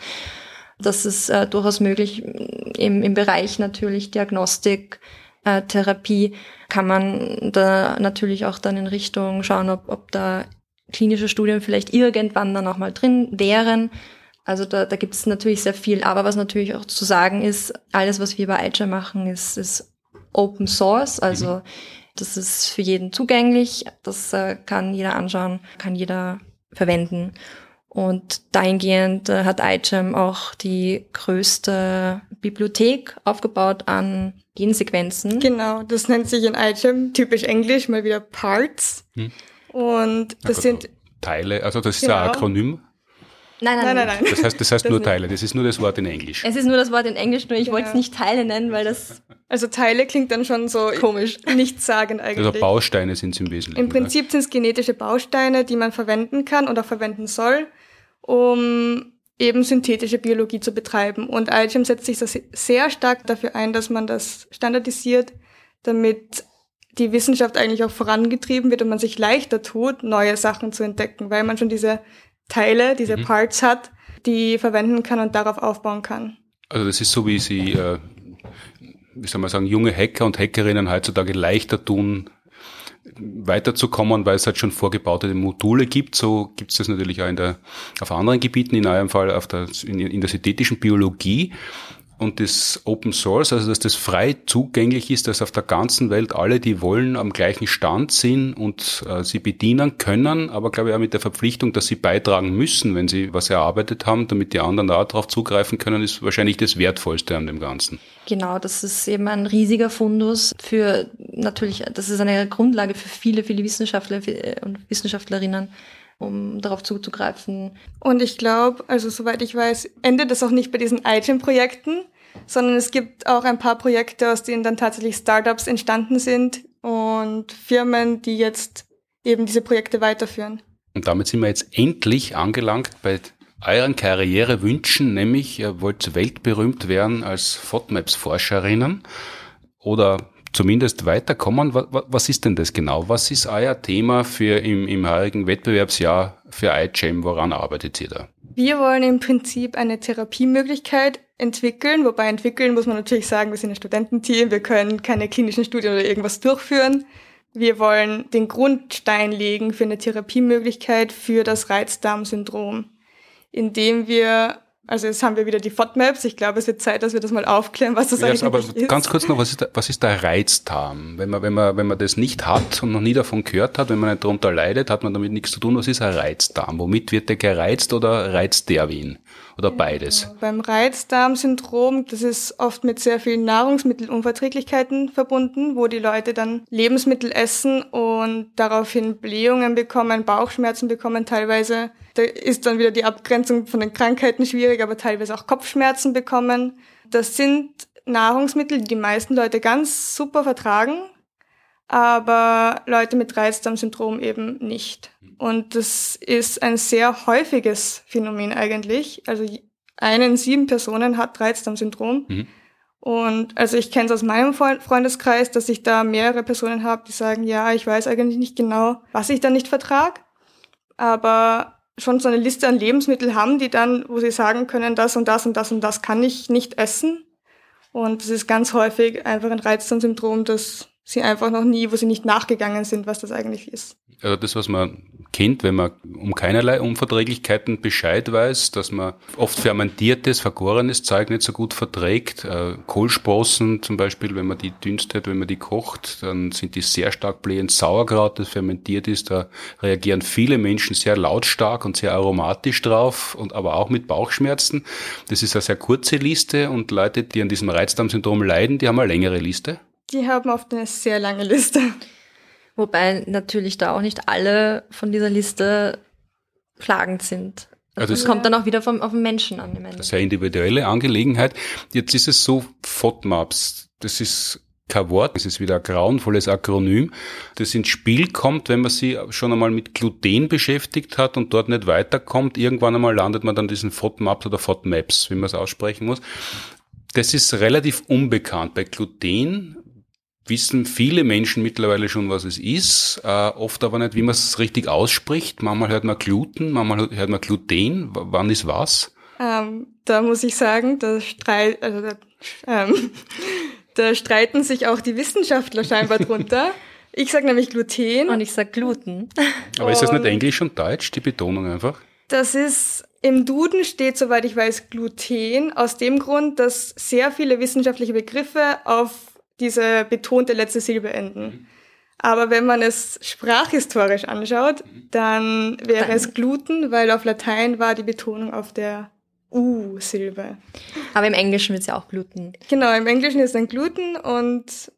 Das ist äh, durchaus möglich im, im Bereich natürlich Diagnostik, äh, Therapie kann man da natürlich auch dann in Richtung schauen, ob, ob da klinische Studien vielleicht irgendwann dann auch mal drin wären. Also da, da gibt es natürlich sehr viel. Aber was natürlich auch zu sagen ist, alles, was wir bei iChar machen, ist, ist Open Source, also mhm. das ist für jeden zugänglich, das äh, kann jeder anschauen, kann jeder verwenden. Und dahingehend äh, hat iGEM auch die größte Bibliothek aufgebaut an Gensequenzen. Genau, das nennt sich in iGEM typisch Englisch mal wieder Parts. Hm. Und das sind Teile, also das ist genau. ein Akronym. Nein, nein, nein, nein. Das heißt, das heißt das nur nicht. Teile, das ist nur das Wort in Englisch. Es ist nur das Wort in Englisch, nur ich genau. wollte es nicht Teile nennen, weil das. Also Teile klingt dann schon so komisch, nichts sagen eigentlich. Also Bausteine sind es im Wesentlichen. Im Prinzip sind es genetische Bausteine, die man verwenden kann oder verwenden soll, um eben synthetische Biologie zu betreiben. Und iGEM setzt sich sehr stark dafür ein, dass man das standardisiert, damit die Wissenschaft eigentlich auch vorangetrieben wird und man sich leichter tut, neue Sachen zu entdecken, weil man schon diese Teile, diese mhm. Parts hat, die verwenden kann und darauf aufbauen kann. Also das ist so, wie sie, äh, wie soll man sagen, junge Hacker und Hackerinnen heutzutage leichter tun, weiterzukommen, weil es halt schon vorgebaute Module gibt. So gibt es das natürlich auch in der, auf anderen Gebieten, in eurem Fall auf der, in, in der synthetischen Biologie und das Open Source, also dass das frei zugänglich ist, dass auf der ganzen Welt alle, die wollen, am gleichen Stand sind und äh, sie bedienen können, aber glaube ich auch mit der Verpflichtung, dass sie beitragen müssen, wenn sie was erarbeitet haben, damit die anderen da darauf zugreifen können, ist wahrscheinlich das Wertvollste an dem Ganzen. Genau, das ist eben ein riesiger Fundus für natürlich, das ist eine Grundlage für viele, viele Wissenschaftler und Wissenschaftlerinnen um darauf zuzugreifen. Und ich glaube, also soweit ich weiß, endet es auch nicht bei diesen iGEM-Projekten, sondern es gibt auch ein paar Projekte, aus denen dann tatsächlich Startups entstanden sind und Firmen, die jetzt eben diese Projekte weiterführen. Und damit sind wir jetzt endlich angelangt bei euren Karrierewünschen, nämlich ihr wollt weltberühmt werden als FODMAPs-Forscherinnen oder zumindest weiterkommen. Was ist denn das genau? Was ist euer Thema für im, im heurigen Wettbewerbsjahr für iGEM? Woran arbeitet ihr da? Wir wollen im Prinzip eine Therapiemöglichkeit entwickeln, wobei entwickeln muss man natürlich sagen, wir sind ein Studententeam, wir können keine klinischen Studien oder irgendwas durchführen. Wir wollen den Grundstein legen für eine Therapiemöglichkeit für das Reizdarmsyndrom, indem wir also jetzt haben wir wieder die FODMAPs. Ich glaube, es wird Zeit, dass wir das mal aufklären, was das ja, eigentlich aber ist. Ganz kurz noch, was ist, der, was ist der Reizdarm? Wenn man, wenn, man, wenn man das nicht hat und noch nie davon gehört hat, wenn man nicht darunter leidet, hat man damit nichts zu tun. Was ist ein Reizdarm? Womit wird der gereizt oder reizt der wen? Oder beides? Ja, beim Reizdarmsyndrom, das ist oft mit sehr vielen Nahrungsmittelunverträglichkeiten verbunden, wo die Leute dann Lebensmittel essen und daraufhin Blähungen bekommen, Bauchschmerzen bekommen teilweise da ist dann wieder die Abgrenzung von den Krankheiten schwierig, aber teilweise auch Kopfschmerzen bekommen. Das sind Nahrungsmittel, die die meisten Leute ganz super vertragen, aber Leute mit Reizdarmsyndrom eben nicht. Und das ist ein sehr häufiges Phänomen eigentlich. Also eine in sieben Personen hat Reizdarmsyndrom. Mhm. Und also ich kenne es aus meinem Freundeskreis, dass ich da mehrere Personen habe, die sagen, ja, ich weiß eigentlich nicht genau, was ich da nicht vertrag. Aber schon so eine Liste an Lebensmitteln haben, die dann, wo sie sagen können, das und das und das und das kann ich nicht essen. Und es ist ganz häufig einfach ein Reizdarmsyndrom, dass sie einfach noch nie, wo sie nicht nachgegangen sind, was das eigentlich ist. Also das, was man kennt, wenn man um keinerlei Unverträglichkeiten Bescheid weiß, dass man oft fermentiertes, vergorenes Zeug nicht so gut verträgt. Äh, Kohlsprossen zum Beispiel, wenn man die dünstet, wenn man die kocht, dann sind die sehr stark blähend. Sauerkraut, das fermentiert ist, da reagieren viele Menschen sehr lautstark und sehr aromatisch drauf und aber auch mit Bauchschmerzen. Das ist eine sehr kurze Liste und Leute, die an diesem Reizdarmsyndrom leiden, die haben eine längere Liste. Die haben oft eine sehr lange Liste. Wobei natürlich da auch nicht alle von dieser Liste klagend sind. Also es kommt dann auch wieder vom, auf den Menschen an. Im Ende. Das ist eine individuelle Angelegenheit. Jetzt ist es so, FODMAPs, das ist kein Wort, das ist wieder ein grauenvolles Akronym, das ins Spiel kommt, wenn man sich schon einmal mit Gluten beschäftigt hat und dort nicht weiterkommt. Irgendwann einmal landet man dann diesen FODMAPs oder FODMAPs, wie man es aussprechen muss. Das ist relativ unbekannt. Bei Gluten wissen viele Menschen mittlerweile schon, was es ist, äh, oft aber nicht, wie man es richtig ausspricht. Manchmal hört man Gluten, manchmal hört man Gluten. W wann ist was? Ähm, da muss ich sagen, da, streit, also da, ähm, [LAUGHS] da streiten sich auch die Wissenschaftler scheinbar drunter. Ich sage nämlich Gluten. Und ich sag Gluten. Aber ist das nicht Englisch und Deutsch, die Betonung einfach? Das ist, im Duden steht, soweit ich weiß, Gluten, aus dem Grund, dass sehr viele wissenschaftliche Begriffe auf diese betonte letzte Silbe enden. Aber wenn man es sprachhistorisch anschaut, dann wäre Dann- es Gluten, weil auf Latein war die Betonung auf der U-Silbe. Aber im Englischen wird es ja auch Gluten. Genau, im Englischen ist dann Gluten und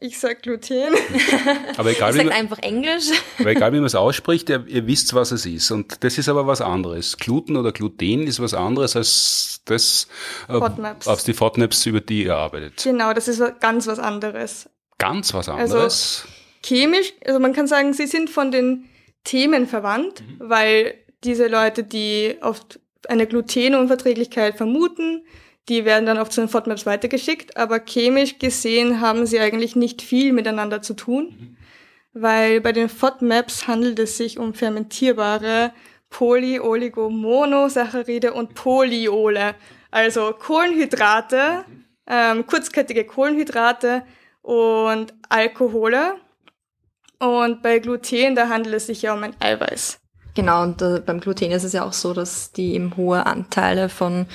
ich sag Gluten. [LAUGHS] Aber egal, Ich wie sage man, einfach Englisch. [LAUGHS] aber egal wie man es ausspricht, ihr, ihr wisst, was es ist. Und das ist aber was anderes. Gluten oder Gluten ist was anderes als das, äh, FODMAPs. auf die FODMAPs, über die ihr arbeitet. Genau, das ist ganz was anderes. Ganz was Also- anderes. Chemisch, also man kann sagen, sie sind von den Themen verwandt, weil diese Leute, die oft eine Glutenunverträglichkeit vermuten, die werden dann oft zu den FODMAPs weitergeschickt, aber chemisch gesehen haben sie eigentlich nicht viel miteinander zu tun, weil bei den FODMAPs handelt es sich um fermentierbare Polyoligomonosaccharide und Polyole, also Kohlenhydrate, ähm, kurzkettige Kohlenhydrate und Alkohole. Und bei Gluten, da handelt es sich ja um ein Eiweiß. Genau, und äh, beim Gluten ist es ja auch so, dass die eben hohe Anteile von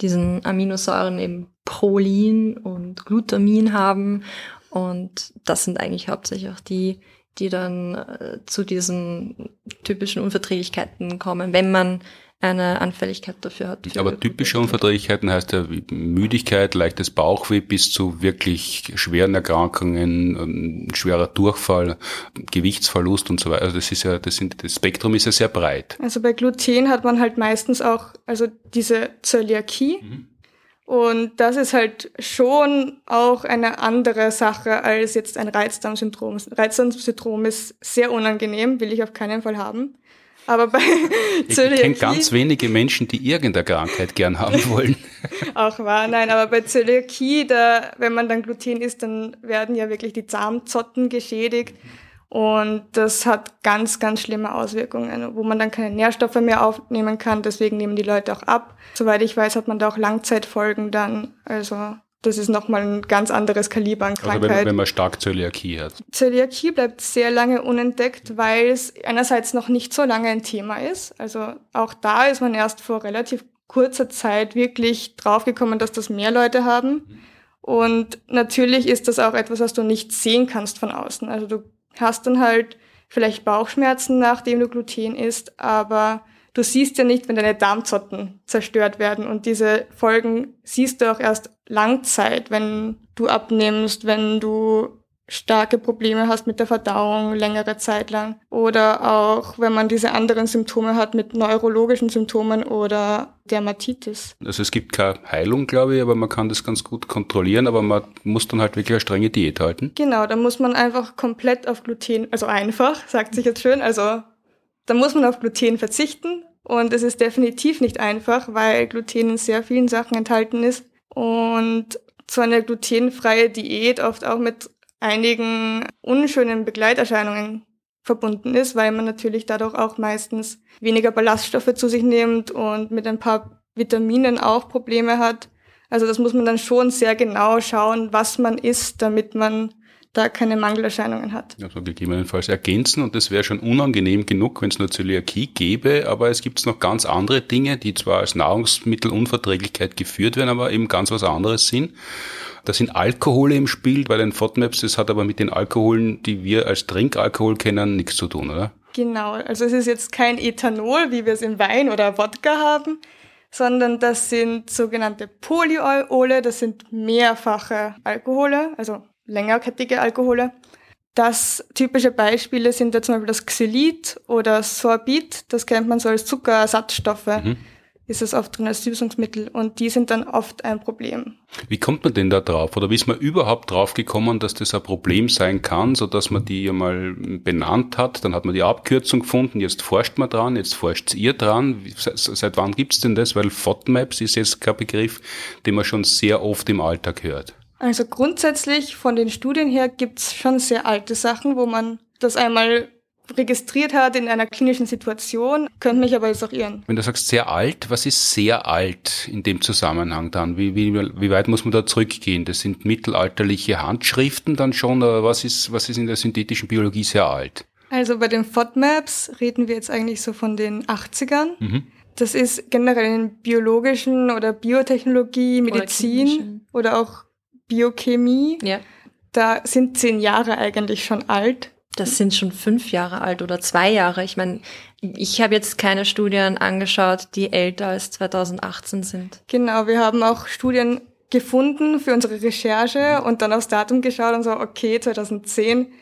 diesen Aminosäuren eben Prolin und Glutamin haben. Und das sind eigentlich hauptsächlich auch die, die dann äh, zu diesen typischen Unverträglichkeiten kommen, wenn man eine Anfälligkeit dafür hat. Aber typische. Unverträglichkeiten heißt ja wie Müdigkeit, leichtes Bauchweh bis zu wirklich schweren Erkrankungen, ähm, schwerer Durchfall, Gewichtsverlust und so weiter. Also das ist ja, das, sind, das Spektrum ist ja sehr breit. Also bei Gluten hat man halt meistens auch also diese Zöliakie. Und das ist halt schon auch eine andere Sache als jetzt ein Reizdarmsyndrom. Reizdarmsyndrom ist sehr unangenehm, will ich auf keinen Fall haben. Aber bei [LAUGHS] Ich kenne Zöliakie ganz wenige Menschen, die irgendeine Krankheit gern haben [LAUGHS] wollen. auch wahr, nein, aber bei Zöliakie, da, wenn man dann Gluten isst, dann werden ja wirklich die Darmzotten geschädigt. Und das hat ganz, ganz schlimme Auswirkungen, wo man dann keine Nährstoffe mehr aufnehmen kann. Deswegen nehmen die Leute auch ab. Soweit ich weiß, hat man da auch Langzeitfolgen dann. Also das ist nochmal ein ganz anderes Kaliber an Also Krankheit. wenn, wenn man stark Zöliakie hat. Zöliakie bleibt sehr lange unentdeckt, weil es einerseits noch nicht so lange ein Thema ist. Also auch da ist man erst vor relativ kurzer Zeit wirklich draufgekommen, dass das mehr Leute haben. Und natürlich ist das auch etwas, was du nicht sehen kannst von außen. Also du hast dann halt vielleicht Bauchschmerzen, nachdem du Gluten isst, aber du siehst ja nicht, wenn deine Darmzotten zerstört werden. Und diese Folgen siehst du auch erst Langzeit, wenn du abnimmst, wenn du starke Probleme hast mit der Verdauung längere Zeit lang oder auch wenn man diese anderen Symptome hat mit neurologischen Symptomen oder Dermatitis. Also es gibt keine Heilung, glaube ich, aber man kann das ganz gut kontrollieren, aber man muss dann halt wirklich eine strenge Diät halten. Genau, da muss man einfach komplett auf Gluten, also einfach, sagt sich jetzt schön, also da muss man auf Gluten verzichten und es ist definitiv nicht einfach, weil Gluten in sehr vielen Sachen enthalten ist und so eine glutenfreie Diät oft auch mit einigen unschönen Begleiterscheinungen verbunden ist, weil man natürlich dadurch auch meistens weniger Ballaststoffe zu sich nimmt und mit ein paar Vitaminen auch Probleme hat. Also das muss man dann schon sehr genau schauen, was man isst, damit man da keine Mangelerscheinungen hat. Also gegebenenfalls ergänzen und das wäre schon unangenehm genug, wenn es nur Zöliakie gäbe, aber es gibt noch ganz andere Dinge, die zwar als Nahrungsmittelunverträglichkeit geführt werden, aber eben ganz was anderes sind. Da sind Alkohole im Spiel bei den FODMAPs, das hat aber mit den Alkoholen, die wir als Trinkalkohol kennen, nichts zu tun, oder? Genau, also es ist jetzt kein Ethanol, wie wir es im Wein oder Wodka haben, sondern das sind sogenannte Polyole, das sind mehrfache Alkohole, also längerkettige Alkohole. Das typische Beispiele sind da zum Beispiel das Xylit oder Sorbit, das kennt man so als Zuckerersatzstoffe, Mhm. ist es oft drin als Süßungsmittel und die sind dann oft ein Problem. Wie kommt man denn da drauf? Oder wie ist man überhaupt drauf gekommen, dass das ein Problem sein kann, so dass man die ja mal benannt hat? Dann hat man die Abkürzung gefunden, jetzt forscht man dran, jetzt forscht ihr dran. Seit wann gibt's denn das? Weil FODMAPs ist jetzt kein Begriff, den man schon sehr oft im Alltag hört. Also grundsätzlich von den Studien her gibt's schon sehr alte Sachen, wo man das einmal registriert hat in einer klinischen Situation, könnte mich aber jetzt auch irren. Wenn du sagst sehr alt, was ist sehr alt in dem Zusammenhang dann? Wie, wie, wie weit muss man da zurückgehen? Das sind mittelalterliche Handschriften dann schon, oder was ist, was ist in der synthetischen Biologie sehr alt? Also bei den FODMAPs reden wir jetzt eigentlich so von den 80ern. Mhm. Das ist generell in biologischen oder Biotechnologie, Medizin chemischen. oder, auch Biochemie. Ja. da sind zehn Jahre eigentlich schon alt. Das sind schon fünf Jahre alt oder zwei Jahre. Ich meine, ich habe jetzt keine Studien angeschaut, die älter als 2018 sind. Genau, wir haben auch Studien gefunden für unsere Recherche und dann aufs Datum geschaut und so, okay, 2010.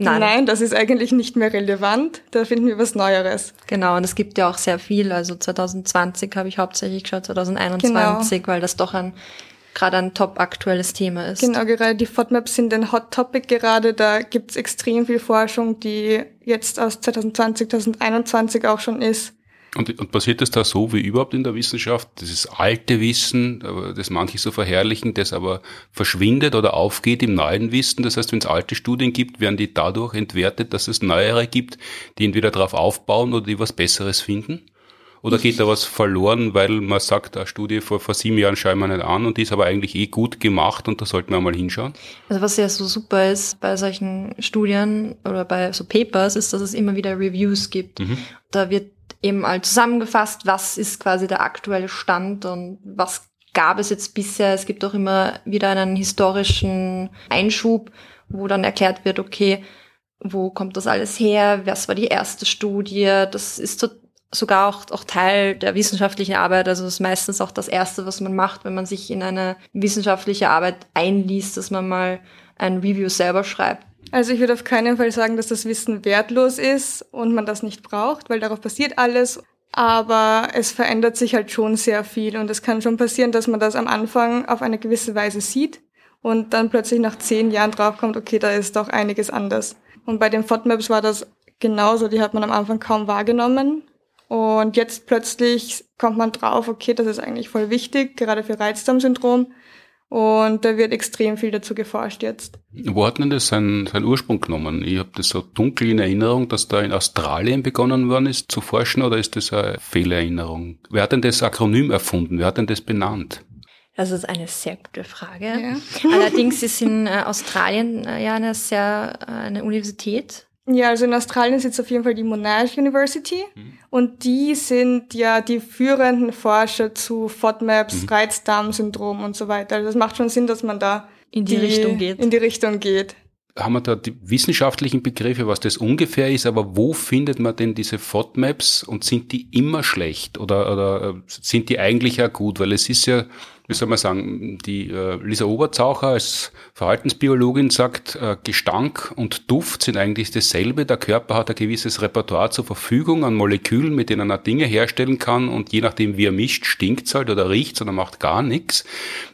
Nein. Nein, das ist eigentlich nicht mehr relevant. Da finden wir was Neueres. Genau, und es gibt ja auch sehr viel. Also 2020 habe ich hauptsächlich geschaut, 2021, genau. weil das doch ein gerade ein top aktuelles Thema ist. Genau, gerade die FODMAPs sind ein Hot Topic gerade. Da gibt es extrem viel Forschung, die jetzt aus 2020, 2021 auch schon ist. Und, und passiert das da so wie überhaupt in der Wissenschaft? Dieses alte Wissen, das manche so verherrlichen, das aber verschwindet oder aufgeht im neuen Wissen. Das heißt, wenn es alte Studien gibt, werden die dadurch entwertet, dass es neuere gibt, die entweder darauf aufbauen oder die was Besseres finden? Oder geht da was verloren, weil man sagt, eine Studie vor, vor sieben Jahren schauen wir nicht an und die ist aber eigentlich eh gut gemacht und da sollten wir mal hinschauen? Also was ja so super ist bei solchen Studien oder bei so Papers, ist, dass es immer wieder Reviews gibt. Mhm. Da wird eben all zusammengefasst, was ist quasi der aktuelle Stand und was gab es jetzt bisher. Es gibt auch immer wieder einen historischen Einschub, wo dann erklärt wird, okay, wo kommt das alles her? Was war die erste Studie? Das ist so sogar auch, auch Teil der wissenschaftlichen Arbeit. Also das ist meistens auch das Erste, was man macht, wenn man sich in eine wissenschaftliche Arbeit einliest, dass man mal ein Review selber schreibt. Also ich würde auf keinen Fall sagen, dass das Wissen wertlos ist und man das nicht braucht, weil darauf passiert alles. Aber es verändert sich halt schon sehr viel und es kann schon passieren, dass man das am Anfang auf eine gewisse Weise sieht und dann plötzlich nach zehn Jahren draufkommt, okay, da ist doch einiges anders. Und bei den FODMAPs war das genauso, die hat man am Anfang kaum wahrgenommen. Und jetzt plötzlich kommt man drauf, okay, das ist eigentlich voll wichtig, gerade für Reizdarmsyndrom. Und da wird extrem viel dazu geforscht jetzt. Wo hat denn das seinen, seinen Ursprung genommen? Ich habe das so dunkel in Erinnerung, dass da in Australien begonnen worden ist zu forschen, oder ist das eine Fehlerinnerung? Wer hat denn das Akronym erfunden? Wer hat denn das benannt? Das ist eine sehr gute Frage. Ja. Allerdings ist in äh, Australien äh, ja eine sehr äh, eine Universität ja, also in Australien sitzt auf jeden Fall die Monash University mhm. und die sind ja die führenden Forscher zu FODMAPs, mhm. Reizdarmsyndrom und so weiter. Also das macht schon Sinn, dass man da in die, die Richtung geht. In die Richtung geht haben wir da die wissenschaftlichen Begriffe, was das ungefähr ist, aber wo findet man denn diese FODMAPs und sind die immer schlecht oder, oder äh, sind die eigentlich auch gut? Weil es ist ja wie soll man sagen, die äh, Lisa Oberzaucher als Verhaltensbiologin sagt, äh, Gestank und Duft sind eigentlich dasselbe. Der Körper hat ein gewisses Repertoire zur Verfügung an Molekülen, mit denen er Dinge herstellen kann und je nachdem, wie er mischt, stinkt halt oder riecht oder macht gar nichts.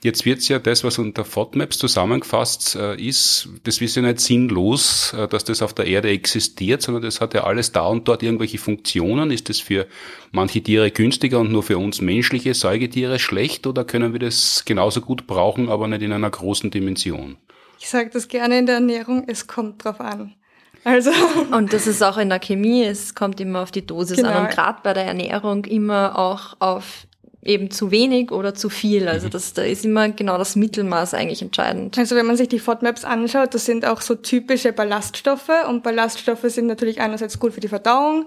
Jetzt wird's ja das, was unter FODMAPs zusammengefasst äh, ist, das ist ja nicht sinnlos, äh, dass das auf der Erde existiert, sondern das hat ja alles da und dort irgendwelche Funktionen. Ist das für manche Tiere günstiger und nur für uns menschliche Säugetiere schlecht oder können wir das genauso gut brauchen, aber nicht in einer großen Dimension? Ich sage das gerne in der Ernährung, es kommt drauf an. Also. [LAUGHS] Und das ist auch in der Chemie, es kommt immer auf die Dosis genau. an und gerade bei der Ernährung immer auch auf eben zu wenig oder zu viel. Also das, da ist immer genau das Mittelmaß eigentlich entscheidend. Also wenn man sich die FODMAPs anschaut, das sind auch so typische Ballaststoffe und Ballaststoffe sind natürlich einerseits gut für die Verdauung,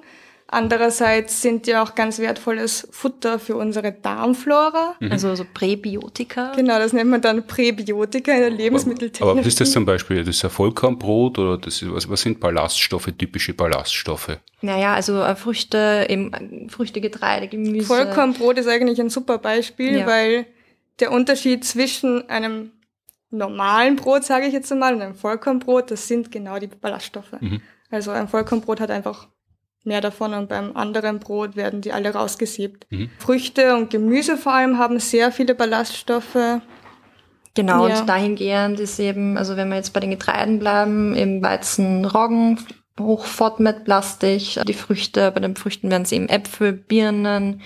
Andererseits sind die auch ganz wertvolles Futter für unsere Darmflora. Mhm. Also so Präbiotika. Genau, das nennt man dann Präbiotika in der Lebensmitteltechnik. Aber was ist das zum Beispiel? Das ist ein Vollkornbrot oder das ist, was, was sind Ballaststoffe, typische Ballaststoffe? Naja, also äh, Früchte, eben Früchte, Getreide, Gemüse. Vollkornbrot ist eigentlich ein super Beispiel, ja. weil der Unterschied zwischen einem normalen Brot, sage ich jetzt einmal, und einem Vollkornbrot, das sind genau die Ballaststoffe. Mhm. Also ein Vollkornbrot hat einfach mehr davon und beim anderen Brot werden die alle rausgesiebt. Mhm. Früchte und Gemüse vor allem haben sehr viele Ballaststoffe. Genau, ja. und dahingehend ist eben, also wenn wir jetzt bei den Getreiden bleiben, eben Weizen, Roggen, hoch FODMAP-lastig. Die Früchte, bei den Früchten werden es eben Äpfel, Birnen,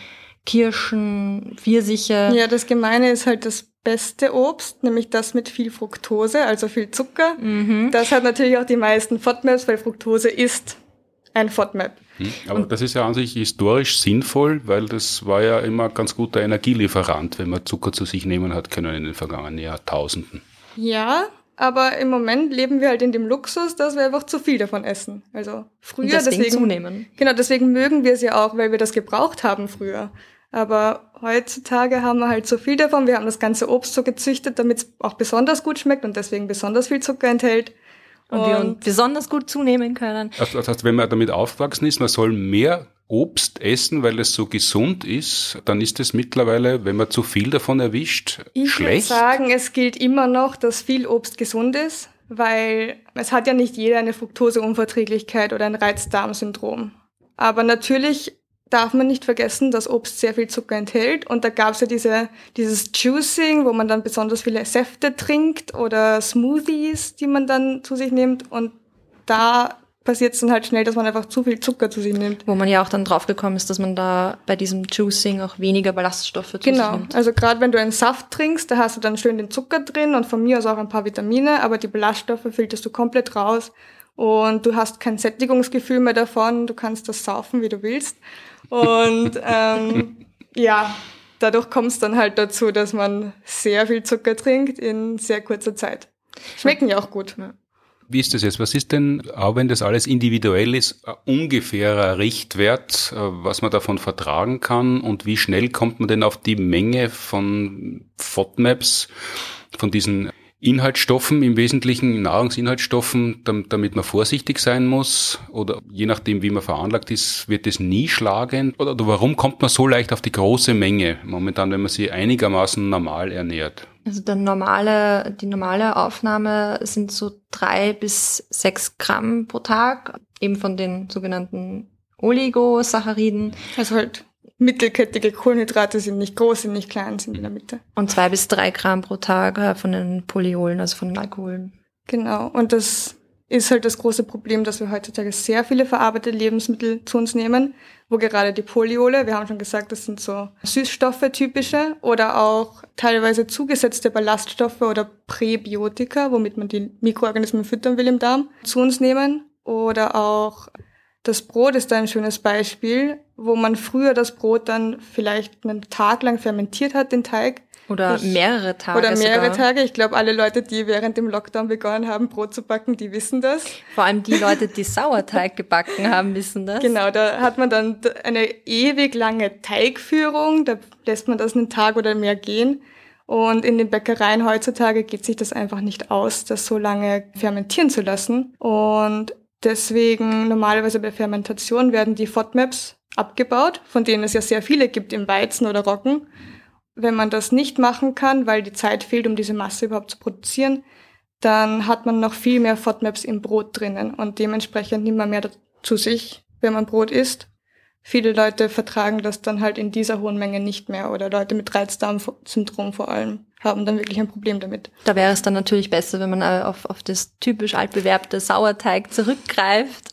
Kirschen, Pfirsiche. Ja, das Gemeine ist halt das beste Obst, nämlich das mit viel Fructose, also viel Zucker. Mhm. Das hat natürlich auch die meisten FODMAPs, weil Fructose ist ein FODMAP. Aber und das ist ja an sich historisch sinnvoll, weil das war ja immer ein ganz guter Energielieferant, wenn man Zucker zu sich nehmen hat können in den vergangenen Jahrtausenden. Ja, aber im Moment leben wir halt in dem Luxus, dass wir einfach zu viel davon essen. Also früher deswegen, deswegen zunehmen. Genau, deswegen mögen wir es ja auch, weil wir das gebraucht haben früher. Aber heutzutage haben wir halt so viel davon. Wir haben das ganze Obst so gezüchtet, damit es auch besonders gut schmeckt und deswegen besonders viel Zucker enthält. Und, und wir besonders gut zunehmen können. Also, das heißt, wenn man damit aufgewachsen ist, man soll mehr Obst essen, weil es so gesund ist, dann ist es mittlerweile, wenn man zu viel davon erwischt, ich schlecht. Ich würde sagen, es gilt immer noch, dass viel Obst gesund ist, weil es hat ja nicht jeder eine Fructoseunverträglichkeit oder ein Reizdarmsyndrom. Aber natürlich darf man nicht vergessen, dass Obst sehr viel Zucker enthält. Und da gab es ja diese, dieses Juicing, wo man dann besonders viele Säfte trinkt oder Smoothies, die man dann zu sich nimmt. Und da passiert es dann halt schnell, dass man einfach zu viel Zucker zu sich nimmt. Wo man ja auch dann draufgekommen ist, dass man da bei diesem Juicing auch weniger Ballaststoffe zu genau. sich nimmt. Genau, also gerade wenn du einen Saft trinkst, da hast du dann schön den Zucker drin und von mir aus auch ein paar Vitamine, aber die Ballaststoffe filterst du komplett raus und du hast kein Sättigungsgefühl mehr davon, du kannst das saufen, wie du willst. Und [LAUGHS] ähm, ja, dadurch kommt es dann halt dazu, dass man sehr viel Zucker trinkt in sehr kurzer Zeit. Schmecken ja auch gut. Ja. Wie ist das jetzt? Was ist denn, auch wenn das alles individuell ist, ein ungefährer Richtwert, äh, was man davon vertragen kann und wie schnell kommt man denn auf die Menge von FODMAPs, von diesen Inhaltsstoffen, im Wesentlichen Nahrungsinhaltsstoffen, damit man vorsichtig sein muss? Oder je nachdem, wie man veranlagt ist, wird es nie schlagend? Oder warum kommt man so leicht auf die große Menge momentan, wenn man sie einigermaßen normal ernährt? Also der normale, die normale Aufnahme sind so drei bis sechs Gramm pro Tag, eben von den sogenannten Oligosacchariden. Also halt mittelkettige Kohlenhydrate sind nicht groß, sind nicht klein, sind in der Mitte. Und zwei bis drei Gramm pro Tag äh, von den Polyolen, also von den Alkoholen. Genau. Und das ist halt das große Problem, dass wir heutzutage sehr viele verarbeitete Lebensmittel zu uns nehmen, wo gerade die Polyole, wir haben schon gesagt, das sind so Süßstoffe typische oder auch teilweise zugesetzte Ballaststoffe oder Präbiotika, womit man die Mikroorganismen füttern will im Darm, zu uns nehmen oder auch das Brot ist da ein schönes Beispiel, wo man früher das Brot dann vielleicht einen Tag lang fermentiert hat, den Teig. Oder ich, mehrere Tage. Oder mehrere sogar. Tage. Ich glaube, alle Leute, die während dem Lockdown begonnen haben, Brot zu backen, die wissen das. Vor allem die Leute, die Sauerteig gebacken haben, wissen das. Genau, da hat man dann eine ewig lange Teigführung. Da lässt man das einen Tag oder mehr gehen. Und in den Bäckereien heutzutage geht sich das einfach nicht aus, das so lange fermentieren zu lassen. Und Deswegen normalerweise bei Fermentation werden die FODMAPs abgebaut, von denen es ja sehr viele gibt im Weizen oder Roggen. Wenn man das nicht machen kann, weil die Zeit fehlt, um diese Masse überhaupt zu produzieren, dann hat man noch viel mehr FODMAPs im Brot drinnen und dementsprechend nimmt man mehr zu sich, wenn man Brot isst. Viele Leute vertragen das dann halt in dieser hohen Menge nicht mehr oder Leute mit Reizdarmsyndrom vor allem haben dann wirklich ein Problem damit. Da wäre es dann natürlich besser, wenn man äh, auf, auf das typisch altbewerbte Sauerteig zurückgreift.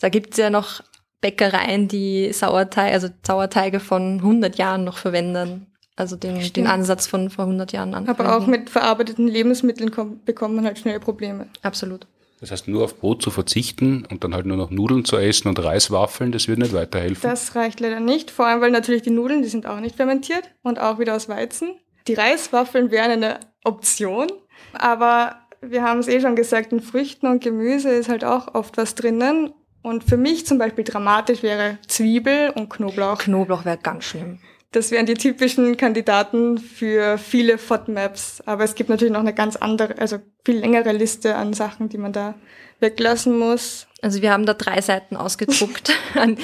Da gibt's ja noch Bäckereien, die Sauerteig, also Sauerteige von 100 Jahren noch verwenden. Also den, den Ansatz von vor 100 Jahren an. Aber auch mit verarbeiteten Lebensmitteln kommt, bekommt man halt schnell Probleme. Absolut. Das heißt, nur auf Brot zu verzichten und dann halt nur noch Nudeln zu essen und Reiswaffeln, das wird nicht weiterhelfen. Das reicht leider nicht, vor allem weil natürlich die Nudeln, die sind auch nicht fermentiert und auch wieder aus Weizen. Die Reiswaffeln wären eine Option, aber wir haben es eh schon gesagt, in Früchten und Gemüse ist halt auch oft was drinnen. Und für mich zum Beispiel dramatisch wäre Zwiebel und Knoblauch. Knoblauch wäre ganz schlimm. Das wären die typischen Kandidaten für viele FODMAPs. Aber es gibt natürlich noch eine ganz andere, also viel längere Liste an Sachen, die man da weglassen muss. Also wir haben da drei Seiten ausgedruckt [LAUGHS] an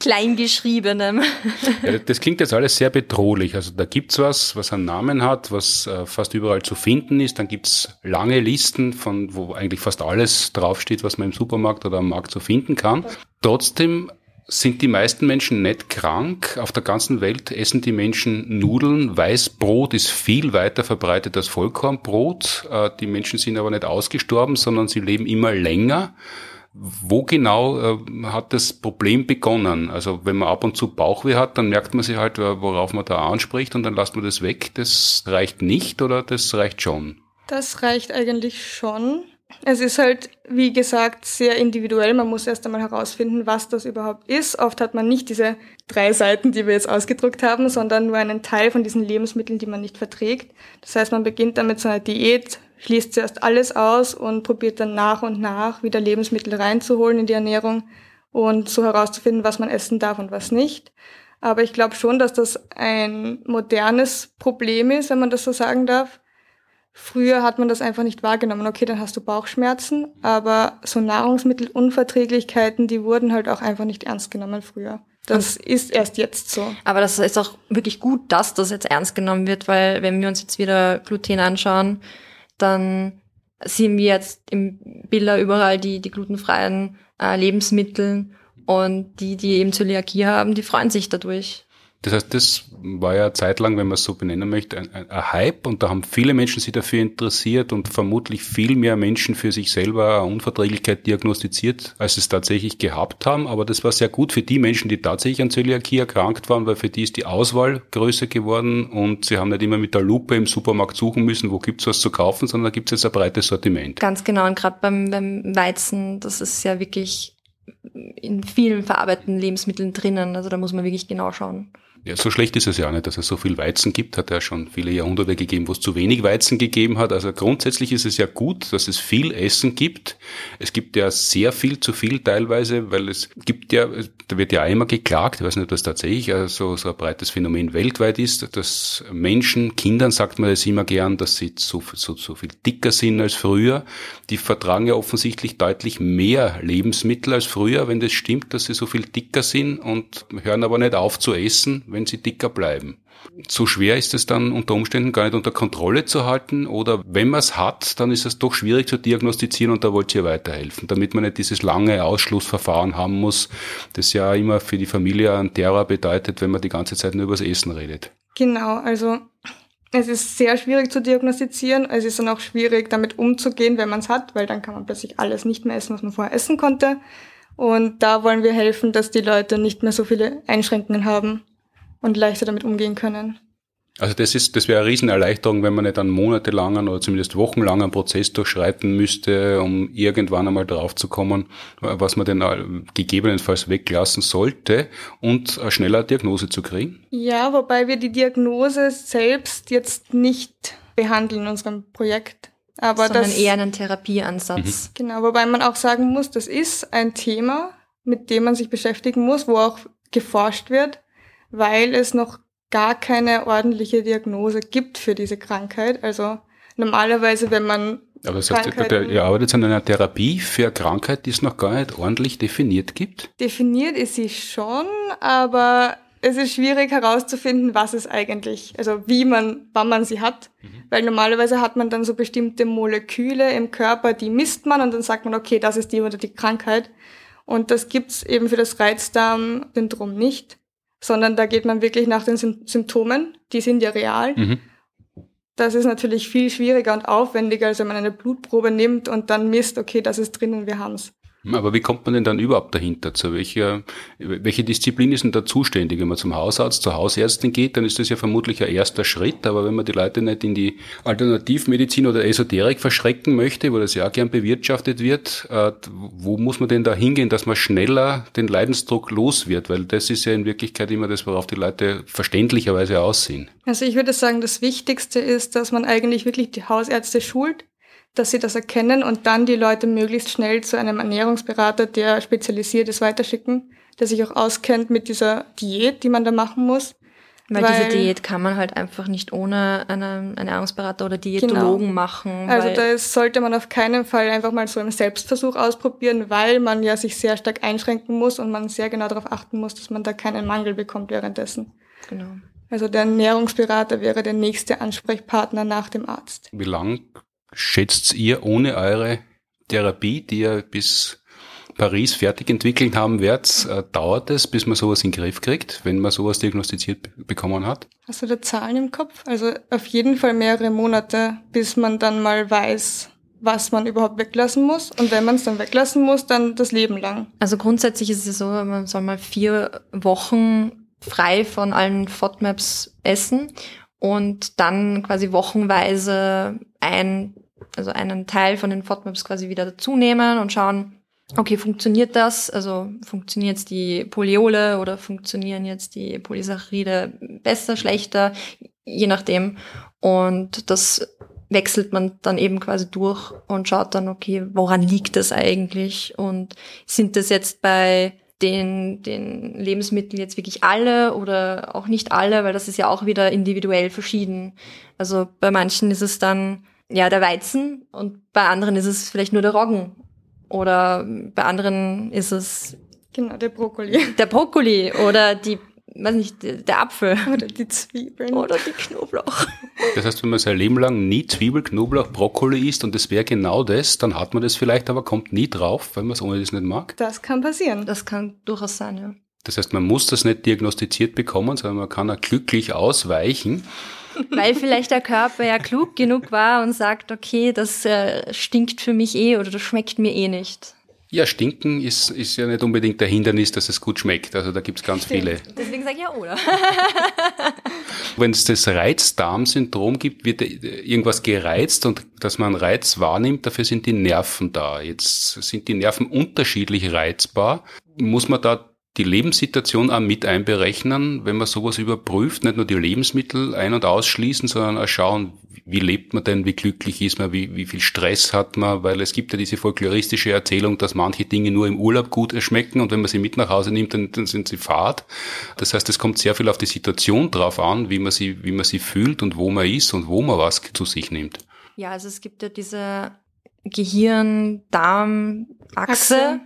kleingeschriebenem. Ja, das klingt jetzt alles sehr bedrohlich. Also da gibt's was, was einen Namen hat, was äh, fast überall zu finden ist. Dann gibt's lange Listen, von wo eigentlich fast alles draufsteht, was man im Supermarkt oder am Markt so finden kann. Trotzdem sind die meisten Menschen nicht krank. Auf der ganzen Welt essen die Menschen Nudeln. Weißbrot ist viel weiter verbreitet als Vollkornbrot. Äh, die Menschen sind aber nicht ausgestorben, sondern sie leben immer länger. Wo genau äh, hat das Problem begonnen? Also wenn man ab und zu Bauchweh hat, dann merkt man sich halt, äh, worauf man da anspricht und dann lässt man das weg. Das reicht nicht oder das reicht schon? Das reicht eigentlich schon. Es ist halt, wie gesagt, sehr individuell. Man muss erst einmal herausfinden, was das überhaupt ist. Oft hat man nicht diese drei Seiten, die wir jetzt ausgedruckt haben, sondern nur einen Teil von diesen Lebensmitteln, die man nicht verträgt. Das heißt, man beginnt dann mit so einer Diät, schließt zuerst alles aus und probiert dann nach und nach wieder Lebensmittel reinzuholen in die Ernährung und so herauszufinden, was man essen darf und was nicht. Aber ich glaube schon, dass das ein modernes Problem ist, wenn man das so sagen darf. Früher hat man das einfach nicht wahrgenommen. Okay, dann hast du Bauchschmerzen, aber so Nahrungsmittelunverträglichkeiten, die wurden halt auch einfach nicht ernst genommen früher. Das Und ist erst jetzt so. Aber das ist auch wirklich gut, dass das jetzt ernst genommen wird, weil wenn wir uns jetzt wieder Gluten anschauen, dann sehen wir jetzt im Bilder überall die, die glutenfreien äh, Lebensmittel und die, die eben Zöliakie haben, die freuen sich dadurch. Das heißt, das war ja zeitlang, wenn man es so benennen möchte, ein, ein, ein, Hype und da haben viele Menschen sich dafür interessiert und vermutlich viel mehr Menschen für sich selber Unverträglichkeit diagnostiziert, als es tatsächlich gehabt haben. Aber das war sehr gut für die Menschen, die tatsächlich an Zöliakie erkrankt waren, weil für die ist die Auswahl größer geworden und sie haben nicht immer mit der Lupe im Supermarkt suchen müssen, wo gibt's was zu kaufen, sondern da gibt's jetzt ein breites Sortiment. Ganz genau und gerade beim, beim Weizen, das ist ja wirklich in vielen verarbeiteten Lebensmitteln drinnen. Also da muss man wirklich genau schauen. Ja, so schlecht ist es ja nicht, dass es so viel Weizen gibt. Hat ja schon viele Jahrhunderte gegeben, wo es zu wenig Weizen gegeben hat. Also grundsätzlich ist es ja gut, dass es viel Essen gibt. Es gibt ja sehr viel zu viel teilweise, weil es gibt ja, da wird ja einmal geklagt, ich weiß nicht, ob das tatsächlich also so ein breites Phänomen weltweit ist, dass Menschen, Kindern sagt man das immer gern, dass sie so, so, so viel dicker sind als früher. Die vertragen ja offensichtlich deutlich mehr Lebensmittel als früher, wenn das stimmt, dass sie so viel dicker sind und hören aber nicht auf zu essen wenn sie dicker bleiben. So schwer ist es dann unter Umständen gar nicht unter Kontrolle zu halten oder wenn man es hat, dann ist es doch schwierig zu diagnostizieren und da wollt ihr weiterhelfen, damit man nicht dieses lange Ausschlussverfahren haben muss, das ja immer für die Familie ein Terror bedeutet, wenn man die ganze Zeit nur über das Essen redet. Genau, also es ist sehr schwierig zu diagnostizieren. Es ist dann auch schwierig, damit umzugehen, wenn man es hat, weil dann kann man plötzlich alles nicht mehr essen, was man vorher essen konnte. Und da wollen wir helfen, dass die Leute nicht mehr so viele Einschränkungen haben und leichter damit umgehen können. Also das ist, das wäre eine Riesenerleichterung, wenn man nicht einen monatelangen oder zumindest wochenlangen Prozess durchschreiten müsste, um irgendwann einmal drauf zu kommen, was man denn gegebenenfalls weglassen sollte und eine schnellere Diagnose zu kriegen. Ja, wobei wir die Diagnose selbst jetzt nicht behandeln in unserem Projekt. Aber Sondern das, eher einen Therapieansatz. Mhm. Genau, wobei man auch sagen muss, das ist ein Thema, mit dem man sich beschäftigen muss, wo auch geforscht wird weil es noch gar keine ordentliche Diagnose gibt für diese Krankheit. Also normalerweise, wenn man aber das heißt, ihr arbeitet an einer Therapie für eine Krankheit, die es noch gar nicht ordentlich definiert gibt? Definiert ist sie schon, aber es ist schwierig herauszufinden, was es eigentlich, also wie man, wann man sie hat. Mhm. Weil normalerweise hat man dann so bestimmte Moleküle im Körper, die misst man und dann sagt man, okay, das ist die oder die Krankheit. Und das gibt's eben für das Reizdarmsyndrom nicht sondern da geht man wirklich nach den Symptomen, die sind ja real. Mhm. Das ist natürlich viel schwieriger und aufwendiger, als wenn man eine Blutprobe nimmt und dann misst, okay, das ist drinnen, wir haben's. Aber wie kommt man denn dann überhaupt dahinter? Zu welcher, welche Disziplin ist denn da zuständig? Wenn man zum Hausarzt, zur Hausärztin geht, dann ist das ja vermutlich ein erster Schritt. Aber wenn man die Leute nicht in die Alternativmedizin oder Esoterik verschrecken möchte, wo das ja auch gern bewirtschaftet wird, äh, wo muss man denn da hingehen, dass man schneller den Leidensdruck los wird? Weil das ist ja in Wirklichkeit immer das, worauf die Leute verständlicherweise aussehen. Also ich würde sagen, das Wichtigste ist, dass man eigentlich wirklich die Hausärzte schult, dass sie das erkennen und dann die Leute möglichst schnell zu einem Ernährungsberater, der spezialisiert ist, weiterschicken, der sich auch auskennt mit dieser Diät, die man da machen muss. Weil, weil diese Diät kann man halt einfach nicht ohne einen Ernährungsberater oder Diätologen genau. machen. Also da sollte man auf keinen Fall einfach mal so einen Selbstversuch ausprobieren, weil man ja sich sehr stark einschränken muss und man sehr genau darauf achten muss, dass man da keinen Mangel bekommt währenddessen. Genau. Also der Ernährungsberater wäre der nächste Ansprechpartner nach dem Arzt. Wie lang schätzt ihr ohne eure Therapie, die ihr bis Paris fertig entwickelt haben werdet, äh, dauert es, bis man sowas in den Griff kriegt, wenn man sowas diagnostiziert bekommen hat? Hast du da Zahlen im Kopf? Also auf jeden Fall mehrere Monate, bis man dann mal weiß, was man überhaupt weglassen muss. Und wenn man es dann weglassen muss, dann das Leben lang. Also grundsätzlich ist es so, man soll mal vier Wochen frei von allen FODMAPs essen und dann quasi wochenweise ein also einen Teil von den FODMAPs quasi wieder dazu nehmen und schauen, okay, funktioniert das? Also funktioniert jetzt die Polyole oder funktionieren jetzt die Polysaccharide besser, schlechter, je nachdem. Und das wechselt man dann eben quasi durch und schaut dann, okay, woran liegt das eigentlich? Und sind das jetzt bei den, den Lebensmitteln jetzt wirklich alle oder auch nicht alle, weil das ist ja auch wieder individuell verschieden. Also bei manchen ist es dann ja der Weizen und bei anderen ist es vielleicht nur der Roggen oder bei anderen ist es Genau, der Brokkoli. [LAUGHS] der Brokkoli oder die weiß nicht, der Apfel. Oder die Zwiebeln. Oder die Knoblauch. Das heißt, wenn man sein Leben lang nie Zwiebel, Knoblauch, Brokkoli isst und das wäre genau das, dann hat man das vielleicht, aber kommt nie drauf, weil man es ohne das nicht mag. Das kann passieren. Das kann durchaus sein, ja. Das heißt, man muss das nicht diagnostiziert bekommen, sondern man kann auch glücklich ausweichen. Weil vielleicht der Körper ja klug genug war und sagt, okay, das äh, stinkt für mich eh oder das schmeckt mir eh nicht. Ja, stinken ist, ist ja nicht unbedingt der Hindernis, dass es gut schmeckt. Also da gibt's ganz viele. Deswegen sage ich ja oder. [LAUGHS] Wenn es das Reizdarmsyndrom gibt, wird irgendwas gereizt und dass man Reiz wahrnimmt, dafür sind die Nerven da. Jetzt sind die Nerven unterschiedlich reizbar. Muss man da die Lebenssituation auch mit einberechnen, wenn man sowas überprüft, nicht nur die Lebensmittel ein- und ausschließen, sondern auch schauen, wie lebt man denn, wie glücklich ist man, wie, wie viel Stress hat man, weil es gibt ja diese folkloristische Erzählung, dass manche Dinge nur im Urlaub gut schmecken und wenn man sie mit nach Hause nimmt, dann, dann sind sie fad. Das heißt, es kommt sehr viel auf die Situation drauf an, wie man sie, wie man sie fühlt und wo man ist und wo man was zu sich nimmt. Ja, also es gibt ja diese Gehirn-Darm-Achse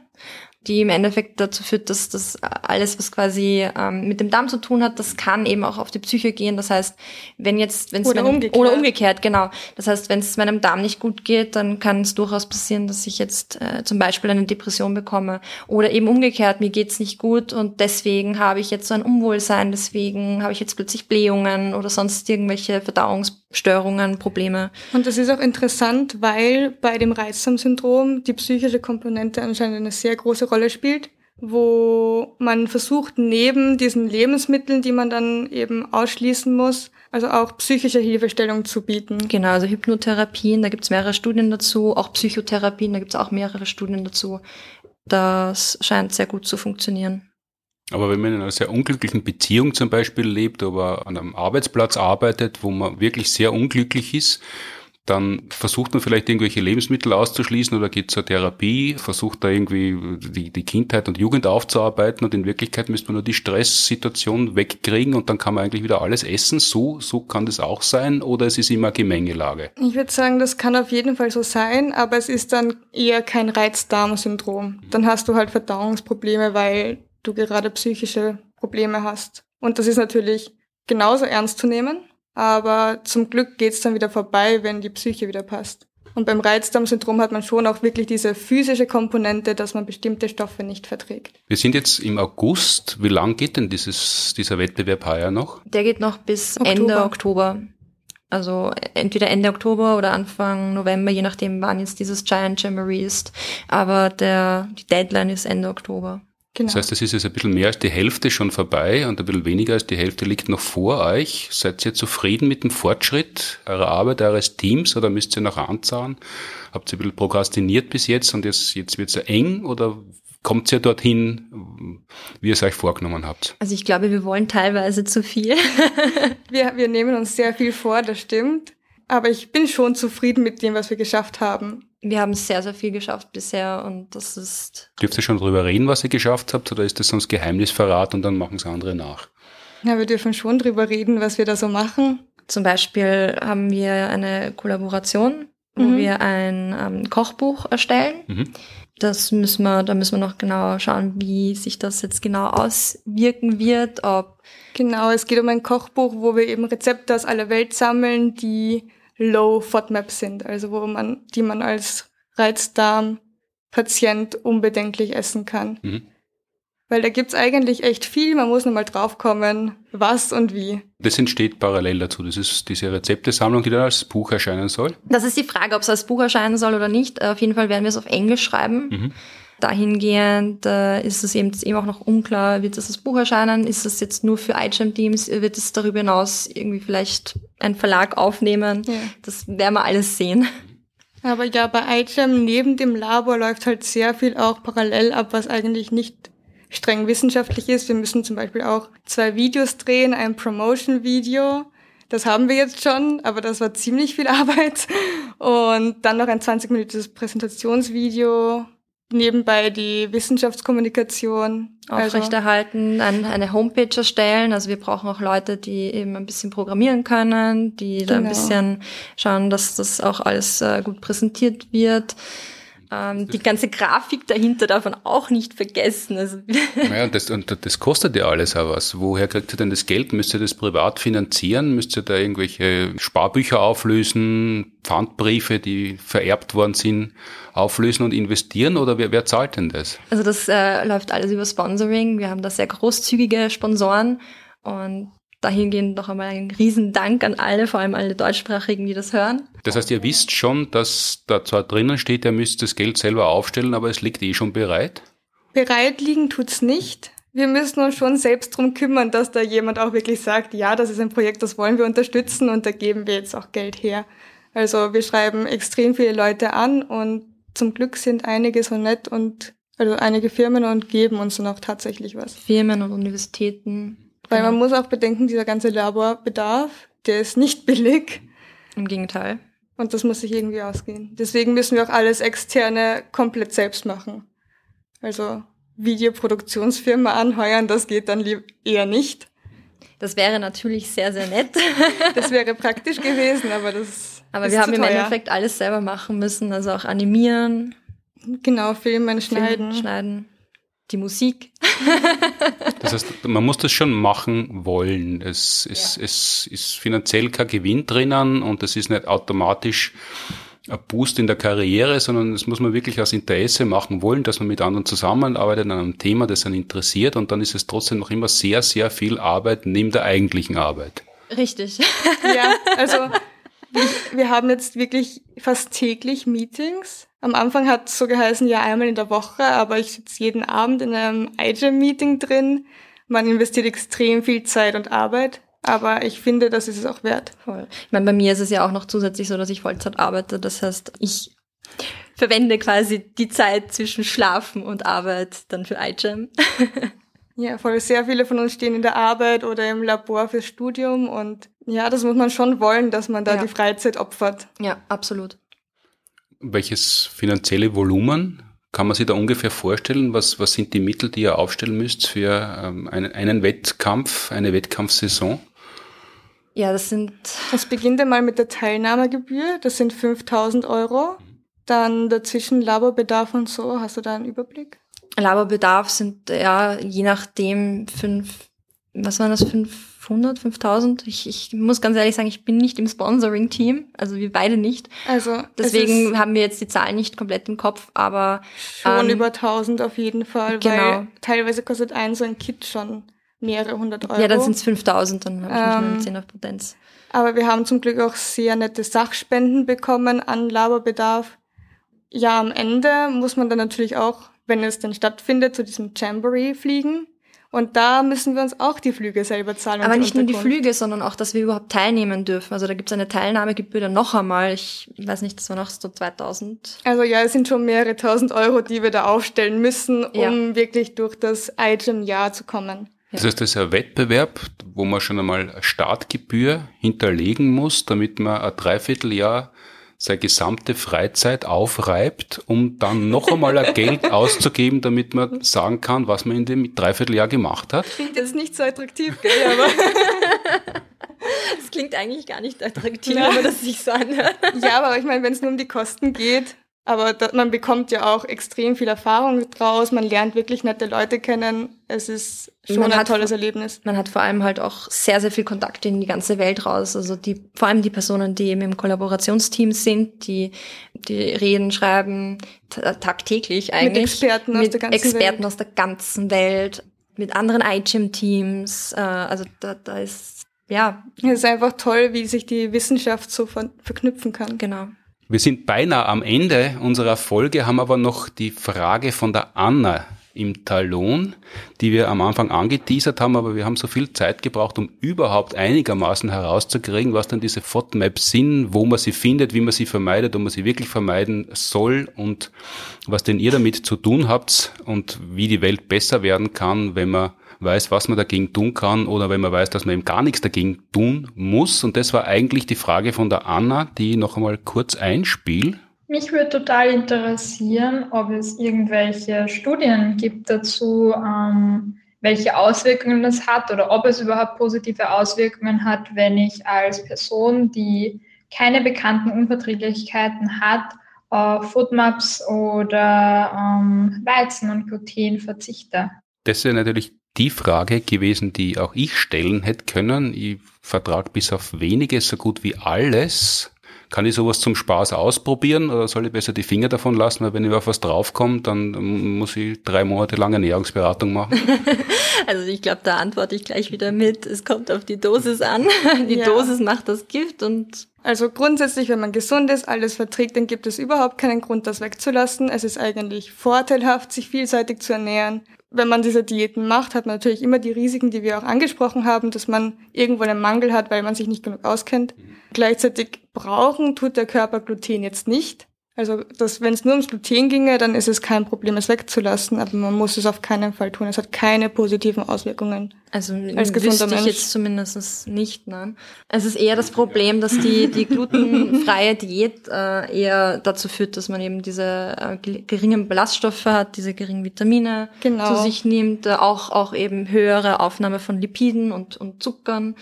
die im Endeffekt dazu führt, dass das alles, was quasi ähm, mit dem Darm zu tun hat, das kann eben auch auf die Psyche gehen. Das heißt, wenn jetzt, wenn es oder, umgekehrt. oder umgekehrt, genau. Das heißt, wenn es meinem Darm nicht gut geht, dann kann es durchaus passieren, dass ich jetzt äh, zum Beispiel eine Depression bekomme. Oder eben umgekehrt, mir geht's nicht gut und deswegen habe ich jetzt so ein Unwohlsein, deswegen habe ich jetzt plötzlich Blähungen oder sonst irgendwelche Verdauungsstörungen, Probleme. Und das ist auch interessant, weil bei dem Reizdarmsyndrom die psychische Komponente anscheinend eine sehr große Rolle Rolle spielt, wo man versucht, neben diesen Lebensmitteln, die man dann eben ausschließen muss, also auch psychische Hilfestellung zu bieten. Genau, also Hypnotherapien, da gibt es mehrere Studien dazu, auch Psychotherapien, da gibt es auch mehrere Studien dazu. Das scheint sehr gut zu funktionieren. Aber wenn man in einer sehr unglücklichen Beziehung zum Beispiel lebt, aber an einem Arbeitsplatz arbeitet, wo man wirklich sehr unglücklich ist, dann versucht man vielleicht irgendwelche Lebensmittel auszuschließen oder geht zur Therapie, versucht da irgendwie die, die Kindheit und Jugend aufzuarbeiten und in Wirklichkeit müsste man nur die Stresssituation wegkriegen und dann kann man eigentlich wieder alles essen. So, so kann das auch sein oder es ist immer Gemengelage? Ich würde sagen, das kann auf jeden Fall so sein, aber es ist dann eher kein Reizdarmsyndrom. Dann hast du halt Verdauungsprobleme, weil du gerade psychische Probleme hast. Und das ist natürlich genauso ernst zu nehmen aber zum Glück geht's dann wieder vorbei, wenn die Psyche wieder passt. Und beim Reizdarmsyndrom hat man schon auch wirklich diese physische Komponente, dass man bestimmte Stoffe nicht verträgt. Wir sind jetzt im August. Wie lang geht denn dieses, dieser Wettbewerb heuer noch? Der geht noch bis Oktober. Ende Oktober. Also entweder Ende Oktober oder Anfang November, je nachdem, wann jetzt dieses Giant Jamboree ist. Aber der, die Deadline ist Ende Oktober. Genau. Das heißt, es ist jetzt ein bisschen mehr als die Hälfte schon vorbei und ein bisschen weniger als die Hälfte liegt noch vor euch. Seid ihr zufrieden mit dem Fortschritt eurer Arbeit, eures Teams oder müsst ihr noch anzahlen? Habt ihr ein bisschen prokrastiniert bis jetzt und jetzt, jetzt wird es eng oder kommt ihr dorthin, wie ihr es euch vorgenommen habt? Also ich glaube, wir wollen teilweise zu viel. [LAUGHS] wir, wir nehmen uns sehr viel vor, das stimmt. Aber ich bin schon zufrieden mit dem, was wir geschafft haben wir haben sehr, sehr viel geschafft bisher und das ist. Dürft ihr schon drüber reden, was ihr geschafft habt, oder ist das sonst Geheimnisverrat und dann machen es andere nach? Ja, wir dürfen schon drüber reden, was wir da so machen. Zum Beispiel haben wir eine Kollaboration, wo mhm. wir ein ähm, Kochbuch erstellen. Mhm. Das müssen wir, da müssen wir noch genau schauen, wie sich das jetzt genau auswirken wird, ob Genau, es geht um ein Kochbuch, wo wir eben Rezepte aus aller Welt sammeln, die Low FODMAP sind, also wo man, die man als Reizdarm-Patient unbedenklich essen kann. Mhm. Weil da gibt's eigentlich echt viel, man muss nur mal draufkommen, was und wie. Das entsteht parallel dazu. Das ist diese Rezeptesammlung, die dann als Buch erscheinen soll. Das ist die Frage, ob es als Buch erscheinen soll oder nicht. Auf jeden Fall werden wir es auf Englisch schreiben. Mhm. Dahingehend äh, ist es eben, eben auch noch unklar, wird das als Buch erscheinen? Ist das jetzt nur für iGEM-Teams? Wird es darüber hinaus irgendwie vielleicht ein Verlag aufnehmen? Ja. Das werden wir alles sehen. Aber ja, bei iGEM neben dem Labor läuft halt sehr viel auch parallel ab, was eigentlich nicht streng wissenschaftlich ist. Wir müssen zum Beispiel auch zwei Videos drehen, ein Promotion-Video. Das haben wir jetzt schon, aber das war ziemlich viel [LAUGHS] Arbeit. Und dann noch ein 20-minütiges Präsentationsvideo nebenbei die Wissenschaftskommunikation aufrechterhalten, also, eine Homepage erstellen. Also wir brauchen auch Leute, die eben ein bisschen programmieren können, die genau. da ein genau. bisschen schauen, dass das auch alles äh, gut präsentiert wird. Ähm, die ganze Grafik dahinter darf man auch nicht vergessen. Also [LAUGHS] naja, und das, und das kostet ja alles auch was. Woher kriegt ihr denn das Geld? Müsst ihr das privat finanzieren? Müsst ihr da irgendwelche Sparbücher auflösen, Pfandbriefe, die vererbt worden sind, auflösen und investieren? Oder wer, wer zahlt denn das? Also das äh, läuft alles über Sponsoring. Wir haben da sehr großzügige Sponsoren und dahingehend noch einmal einen riesen Dank an alle, vor allem alle Deutschsprachigen, die das hören. Das heißt, ihr wisst schon, dass da zwar drinnen steht, ihr müsst das Geld selber aufstellen, aber es liegt eh schon bereit? Bereit liegen tut's nicht. Wir müssen uns schon selbst drum kümmern, dass da jemand auch wirklich sagt, ja, das ist ein Projekt, das wollen wir unterstützen und da geben wir jetzt auch Geld her. Also wir schreiben extrem viele Leute an und zum Glück sind einige so nett und also einige Firmen und geben uns dann auch tatsächlich was. Firmen und Universitäten. Weil genau. man muss auch bedenken, dieser ganze Laborbedarf, der ist nicht billig. Im Gegenteil. Und das muss sich irgendwie ausgehen. Deswegen müssen wir auch alles externe komplett selbst machen. Also Videoproduktionsfirma anheuern, das geht dann eher nicht. Das wäre natürlich sehr, sehr nett. [LAUGHS] das wäre praktisch gewesen, aber das. Aber wir haben im Endeffekt alles selber machen müssen, also auch animieren. Genau, filmen, schneiden. Filmen, schneiden die Musik. [LAUGHS] das heißt, man muss das schon machen wollen. Es ist, ja. es ist finanziell kein Gewinn drinnen und es ist nicht automatisch ein Boost in der Karriere, sondern das muss man wirklich aus Interesse machen wollen, dass man mit anderen zusammenarbeitet an einem Thema, das einen interessiert und dann ist es trotzdem noch immer sehr, sehr viel Arbeit neben der eigentlichen Arbeit. Richtig. [LAUGHS] Ja, also wir haben jetzt wirklich fast täglich Meetings. Am Anfang hat es so geheißen, ja, einmal in der Woche, aber ich sitze jeden Abend in einem iGEM-Meeting drin. Man investiert extrem viel Zeit und Arbeit, aber ich finde, das ist es auch wert. Voll. Ich meine, bei mir ist es ja auch noch zusätzlich so, dass ich Vollzeit arbeite. Das heißt, ich verwende quasi die Zeit zwischen Schlafen und Arbeit dann für iGEM. [LAUGHS] Ja, voll. Sehr viele von uns stehen in der Arbeit oder im Labor fürs Studium und ja, das muss man schon wollen, dass man da ja. die Freizeit opfert. Ja, absolut. Welches finanzielle Volumen kann man sich da ungefähr vorstellen? Was, was sind die Mittel, die ihr aufstellen müsst für ähm, einen, einen Wettkampf, eine Wettkampfsaison? Ja, das sind. Es beginnt einmal mit der Teilnahmegebühr, das sind 5000 Euro. Dann dazwischen Laborbedarf und so. Hast du da einen Überblick? Laborbedarf sind ja je nachdem fünf, was waren das, 500, 5000? Ich, ich muss ganz ehrlich sagen, ich bin nicht im Sponsoring-Team, also wir beide nicht. Also deswegen haben wir jetzt die Zahlen nicht komplett im Kopf, aber schon ähm, über 1000 auf jeden Fall, genau. weil teilweise kostet ein so ein Kit schon mehrere hundert Euro. Ja, dann sind es 5000, dann habe ich ähm, nicht nur 10 auf Potenz. Aber wir haben zum Glück auch sehr nette Sachspenden bekommen an Laborbedarf. Ja, am Ende muss man dann natürlich auch wenn es denn stattfindet, zu diesem Jamboree fliegen. Und da müssen wir uns auch die Flüge selber zahlen. Aber nicht nur die Flüge, sondern auch, dass wir überhaupt teilnehmen dürfen. Also da gibt es eine Teilnahmegebühr dann noch einmal. Ich weiß nicht, das war noch so 2000. Also ja, es sind schon mehrere tausend Euro, die wir da aufstellen müssen, um ja. wirklich durch das Item-Jahr zu kommen. Das heißt, das ist ein Wettbewerb, wo man schon einmal Startgebühr hinterlegen muss, damit man ein Dreivierteljahr seine gesamte Freizeit aufreibt, um dann noch einmal ein Geld [LAUGHS] auszugeben, damit man sagen kann, was man in dem Dreivierteljahr gemacht hat. Klingt jetzt nicht so attraktiv, gell, aber. [LAUGHS] Das klingt eigentlich gar nicht attraktiv, ja. wenn man das sich so anhört. Ja, aber ich meine, wenn es nur um die Kosten geht, aber da, man bekommt ja auch extrem viel Erfahrung draus, man lernt wirklich nette Leute kennen. Es ist schon man ein hat, tolles Erlebnis. Man hat vor allem halt auch sehr, sehr viel Kontakt in die ganze Welt raus. Also die, vor allem die Personen, die eben im Kollaborationsteam sind, die, die reden, schreiben tagtäglich eigentlich. Mit Experten aus der ganzen Experten Welt. aus der ganzen Welt, mit anderen iGym-Teams. Äh, also da, da ist, ja. Es ist einfach toll, wie sich die Wissenschaft so ver verknüpfen kann. Genau. Wir sind beinahe am Ende unserer Folge, haben aber noch die Frage von der Anna im Talon, die wir am Anfang angeteasert haben, aber wir haben so viel Zeit gebraucht, um überhaupt einigermaßen herauszukriegen, was dann diese FODMAPs sind, wo man sie findet, wie man sie vermeidet, ob man sie wirklich vermeiden soll und was denn ihr damit zu tun habt und wie die Welt besser werden kann, wenn man weiß, was man dagegen tun kann oder wenn man weiß, dass man eben gar nichts dagegen tun muss. Und das war eigentlich die Frage von der Anna, die ich noch einmal kurz einspiel. Mich würde total interessieren, ob es irgendwelche Studien gibt dazu, ähm, welche Auswirkungen das hat oder ob es überhaupt positive Auswirkungen hat, wenn ich als Person, die keine bekannten Unverträglichkeiten hat, auf Foodmaps oder ähm, Weizen und Gluten verzichte. Das ist natürlich die Frage gewesen, die auch ich stellen hätte können. Ich vertrage bis auf wenige so gut wie alles. Kann ich sowas zum Spaß ausprobieren oder soll ich besser die Finger davon lassen? Weil wenn ich auf was draufkomme, dann muss ich drei Monate lang Ernährungsberatung machen. [LAUGHS] also ich glaube, da antworte ich gleich wieder mit. Es kommt auf die Dosis an. [LAUGHS] Die ja. Dosis macht das Gift und also grundsätzlich, wenn man gesund ist, alles verträgt, dann gibt es überhaupt keinen Grund, das wegzulassen. Es ist eigentlich vorteilhaft, sich vielseitig zu ernähren. Wenn man diese Diäten macht, hat man natürlich immer die Risiken, die wir auch angesprochen haben, dass man irgendwo einen Mangel hat, weil man sich nicht genug auskennt. Mhm. Gleichzeitig brauchen tut der Körper Gluten jetzt nicht. Also, dass, wenn es nur ums Gluten ginge, dann ist es kein Problem, es wegzulassen, aber man muss es auf keinen Fall tun. Es hat keine positiven Auswirkungen. Also, als gesunder Mensch. ich jetzt zumindest nicht, nein. Es ist eher das Problem, dass die, die glutenfreie Diät äh, eher dazu führt, dass man eben diese äh, geringen Ballaststoffe hat, diese geringen Vitamine genau. zu sich nimmt, äh, auch, auch eben höhere Aufnahme von Lipiden und, und Zuckern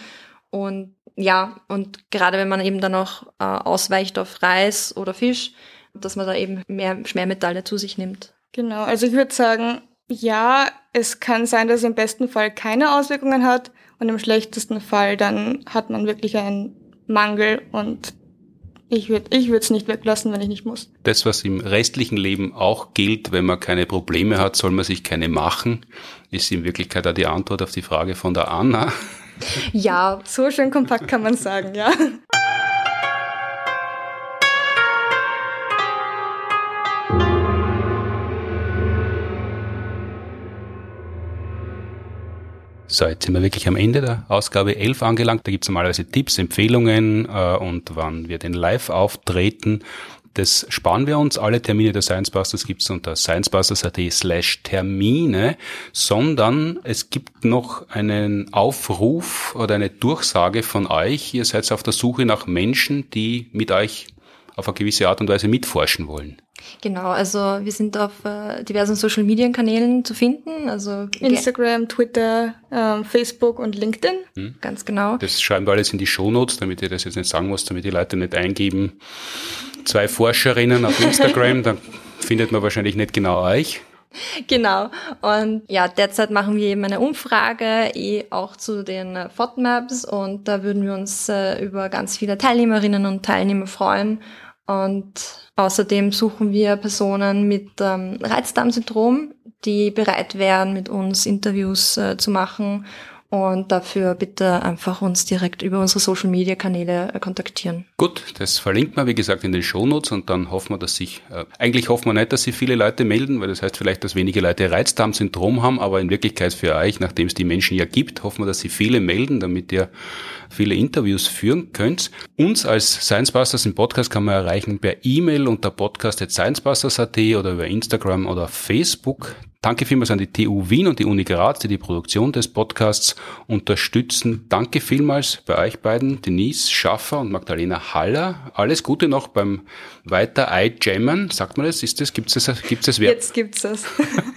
und ja, und gerade wenn man eben dann auch äh, ausweicht auf Reis oder Fisch, dass man da eben mehr Schwermetalle zu sich nimmt. Genau, also ich würde sagen, ja, es kann sein, dass es im besten Fall keine Auswirkungen hat und im schlechtesten Fall dann hat man wirklich einen Mangel und ich würde ich es nicht weglassen, wenn ich nicht muss. Das, was im restlichen Leben auch gilt, wenn man keine Probleme hat, soll man sich keine machen, ist in Wirklichkeit auch die Antwort auf die Frage von der Anna. Ja, so schön kompakt kann man sagen, ja. So, jetzt sind wir wirklich am Ende der Ausgabe 11 angelangt. Da gibt es normalerweise Tipps, Empfehlungen äh, und wann wir den live auftreten. Das sparen wir uns. Alle Termine der Science Busters gibt es unter sciencebusters.at slash Termine, sondern es gibt noch einen Aufruf oder eine Durchsage von euch. Ihr seid auf der Suche nach Menschen, die mit euch auf eine gewisse Art und Weise mitforschen wollen. Genau, also wir sind auf äh, diversen Social Media Kanälen zu finden, also Instagram, Twitter, ähm, Facebook und LinkedIn. Hm. Ganz genau. Das schreiben wir alles in die Shownotes, damit ihr das jetzt nicht sagen müsst, damit die Leute nicht eingeben. Zwei Forscherinnen auf Instagram, [LAUGHS] dann findet man wahrscheinlich nicht genau euch. Genau. Und ja, derzeit machen wir eben eine Umfrage, eh auch zu den FODMAPs und da würden wir uns äh, über ganz viele Teilnehmerinnen und Teilnehmer freuen. Und außerdem suchen wir Personen mit ähm, Reizdarmsyndrom, die bereit wären, mit uns Interviews äh, zu machen und dafür bitte einfach uns direkt über unsere Social Media Kanäle äh, kontaktieren. Gut, das verlinkt man wie gesagt in den Shownotes und dann hoffen wir, dass sich, äh, eigentlich hoffen wir nicht, dass sich viele Leute melden, weil das heißt vielleicht, dass wenige Leute Reizdarmsyndrom haben, aber in Wirklichkeit für euch, nachdem es die Menschen ja gibt, hoffen wir, dass sie viele melden, damit ihr viele Interviews führen könnt. Uns als Science Busters im Podcast kann man erreichen per E-Mail unter podcast.sciencebusters.at oder über Instagram oder Facebook. Danke vielmals an die TU Wien und die Uni Graz, die die Produktion des Podcasts unterstützen. Danke vielmals bei euch beiden, Denise Schaffer und Magdalena Haller. Alles Gute noch beim weiter iJammen. Sagt man das? Ist das? Gibt es das? Gibt's das Jetzt gibt's das.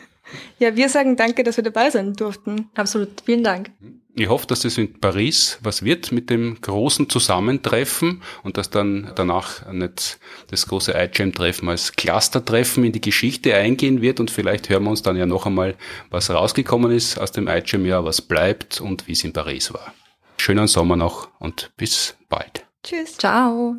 [LAUGHS] ja, wir sagen danke, dass wir dabei sein durften. Absolut. Vielen Dank. Ich hoffe, dass es in Paris was wird mit dem großen Zusammentreffen und dass dann danach nicht das große iGEM-Treffen als Cluster-Treffen in die Geschichte eingehen wird und vielleicht hören wir uns dann ja noch einmal, was rausgekommen ist aus dem iGEM-Jahr, was bleibt und wie es in Paris war. Schönen Sommer noch und bis bald. Tschüss. Ciao.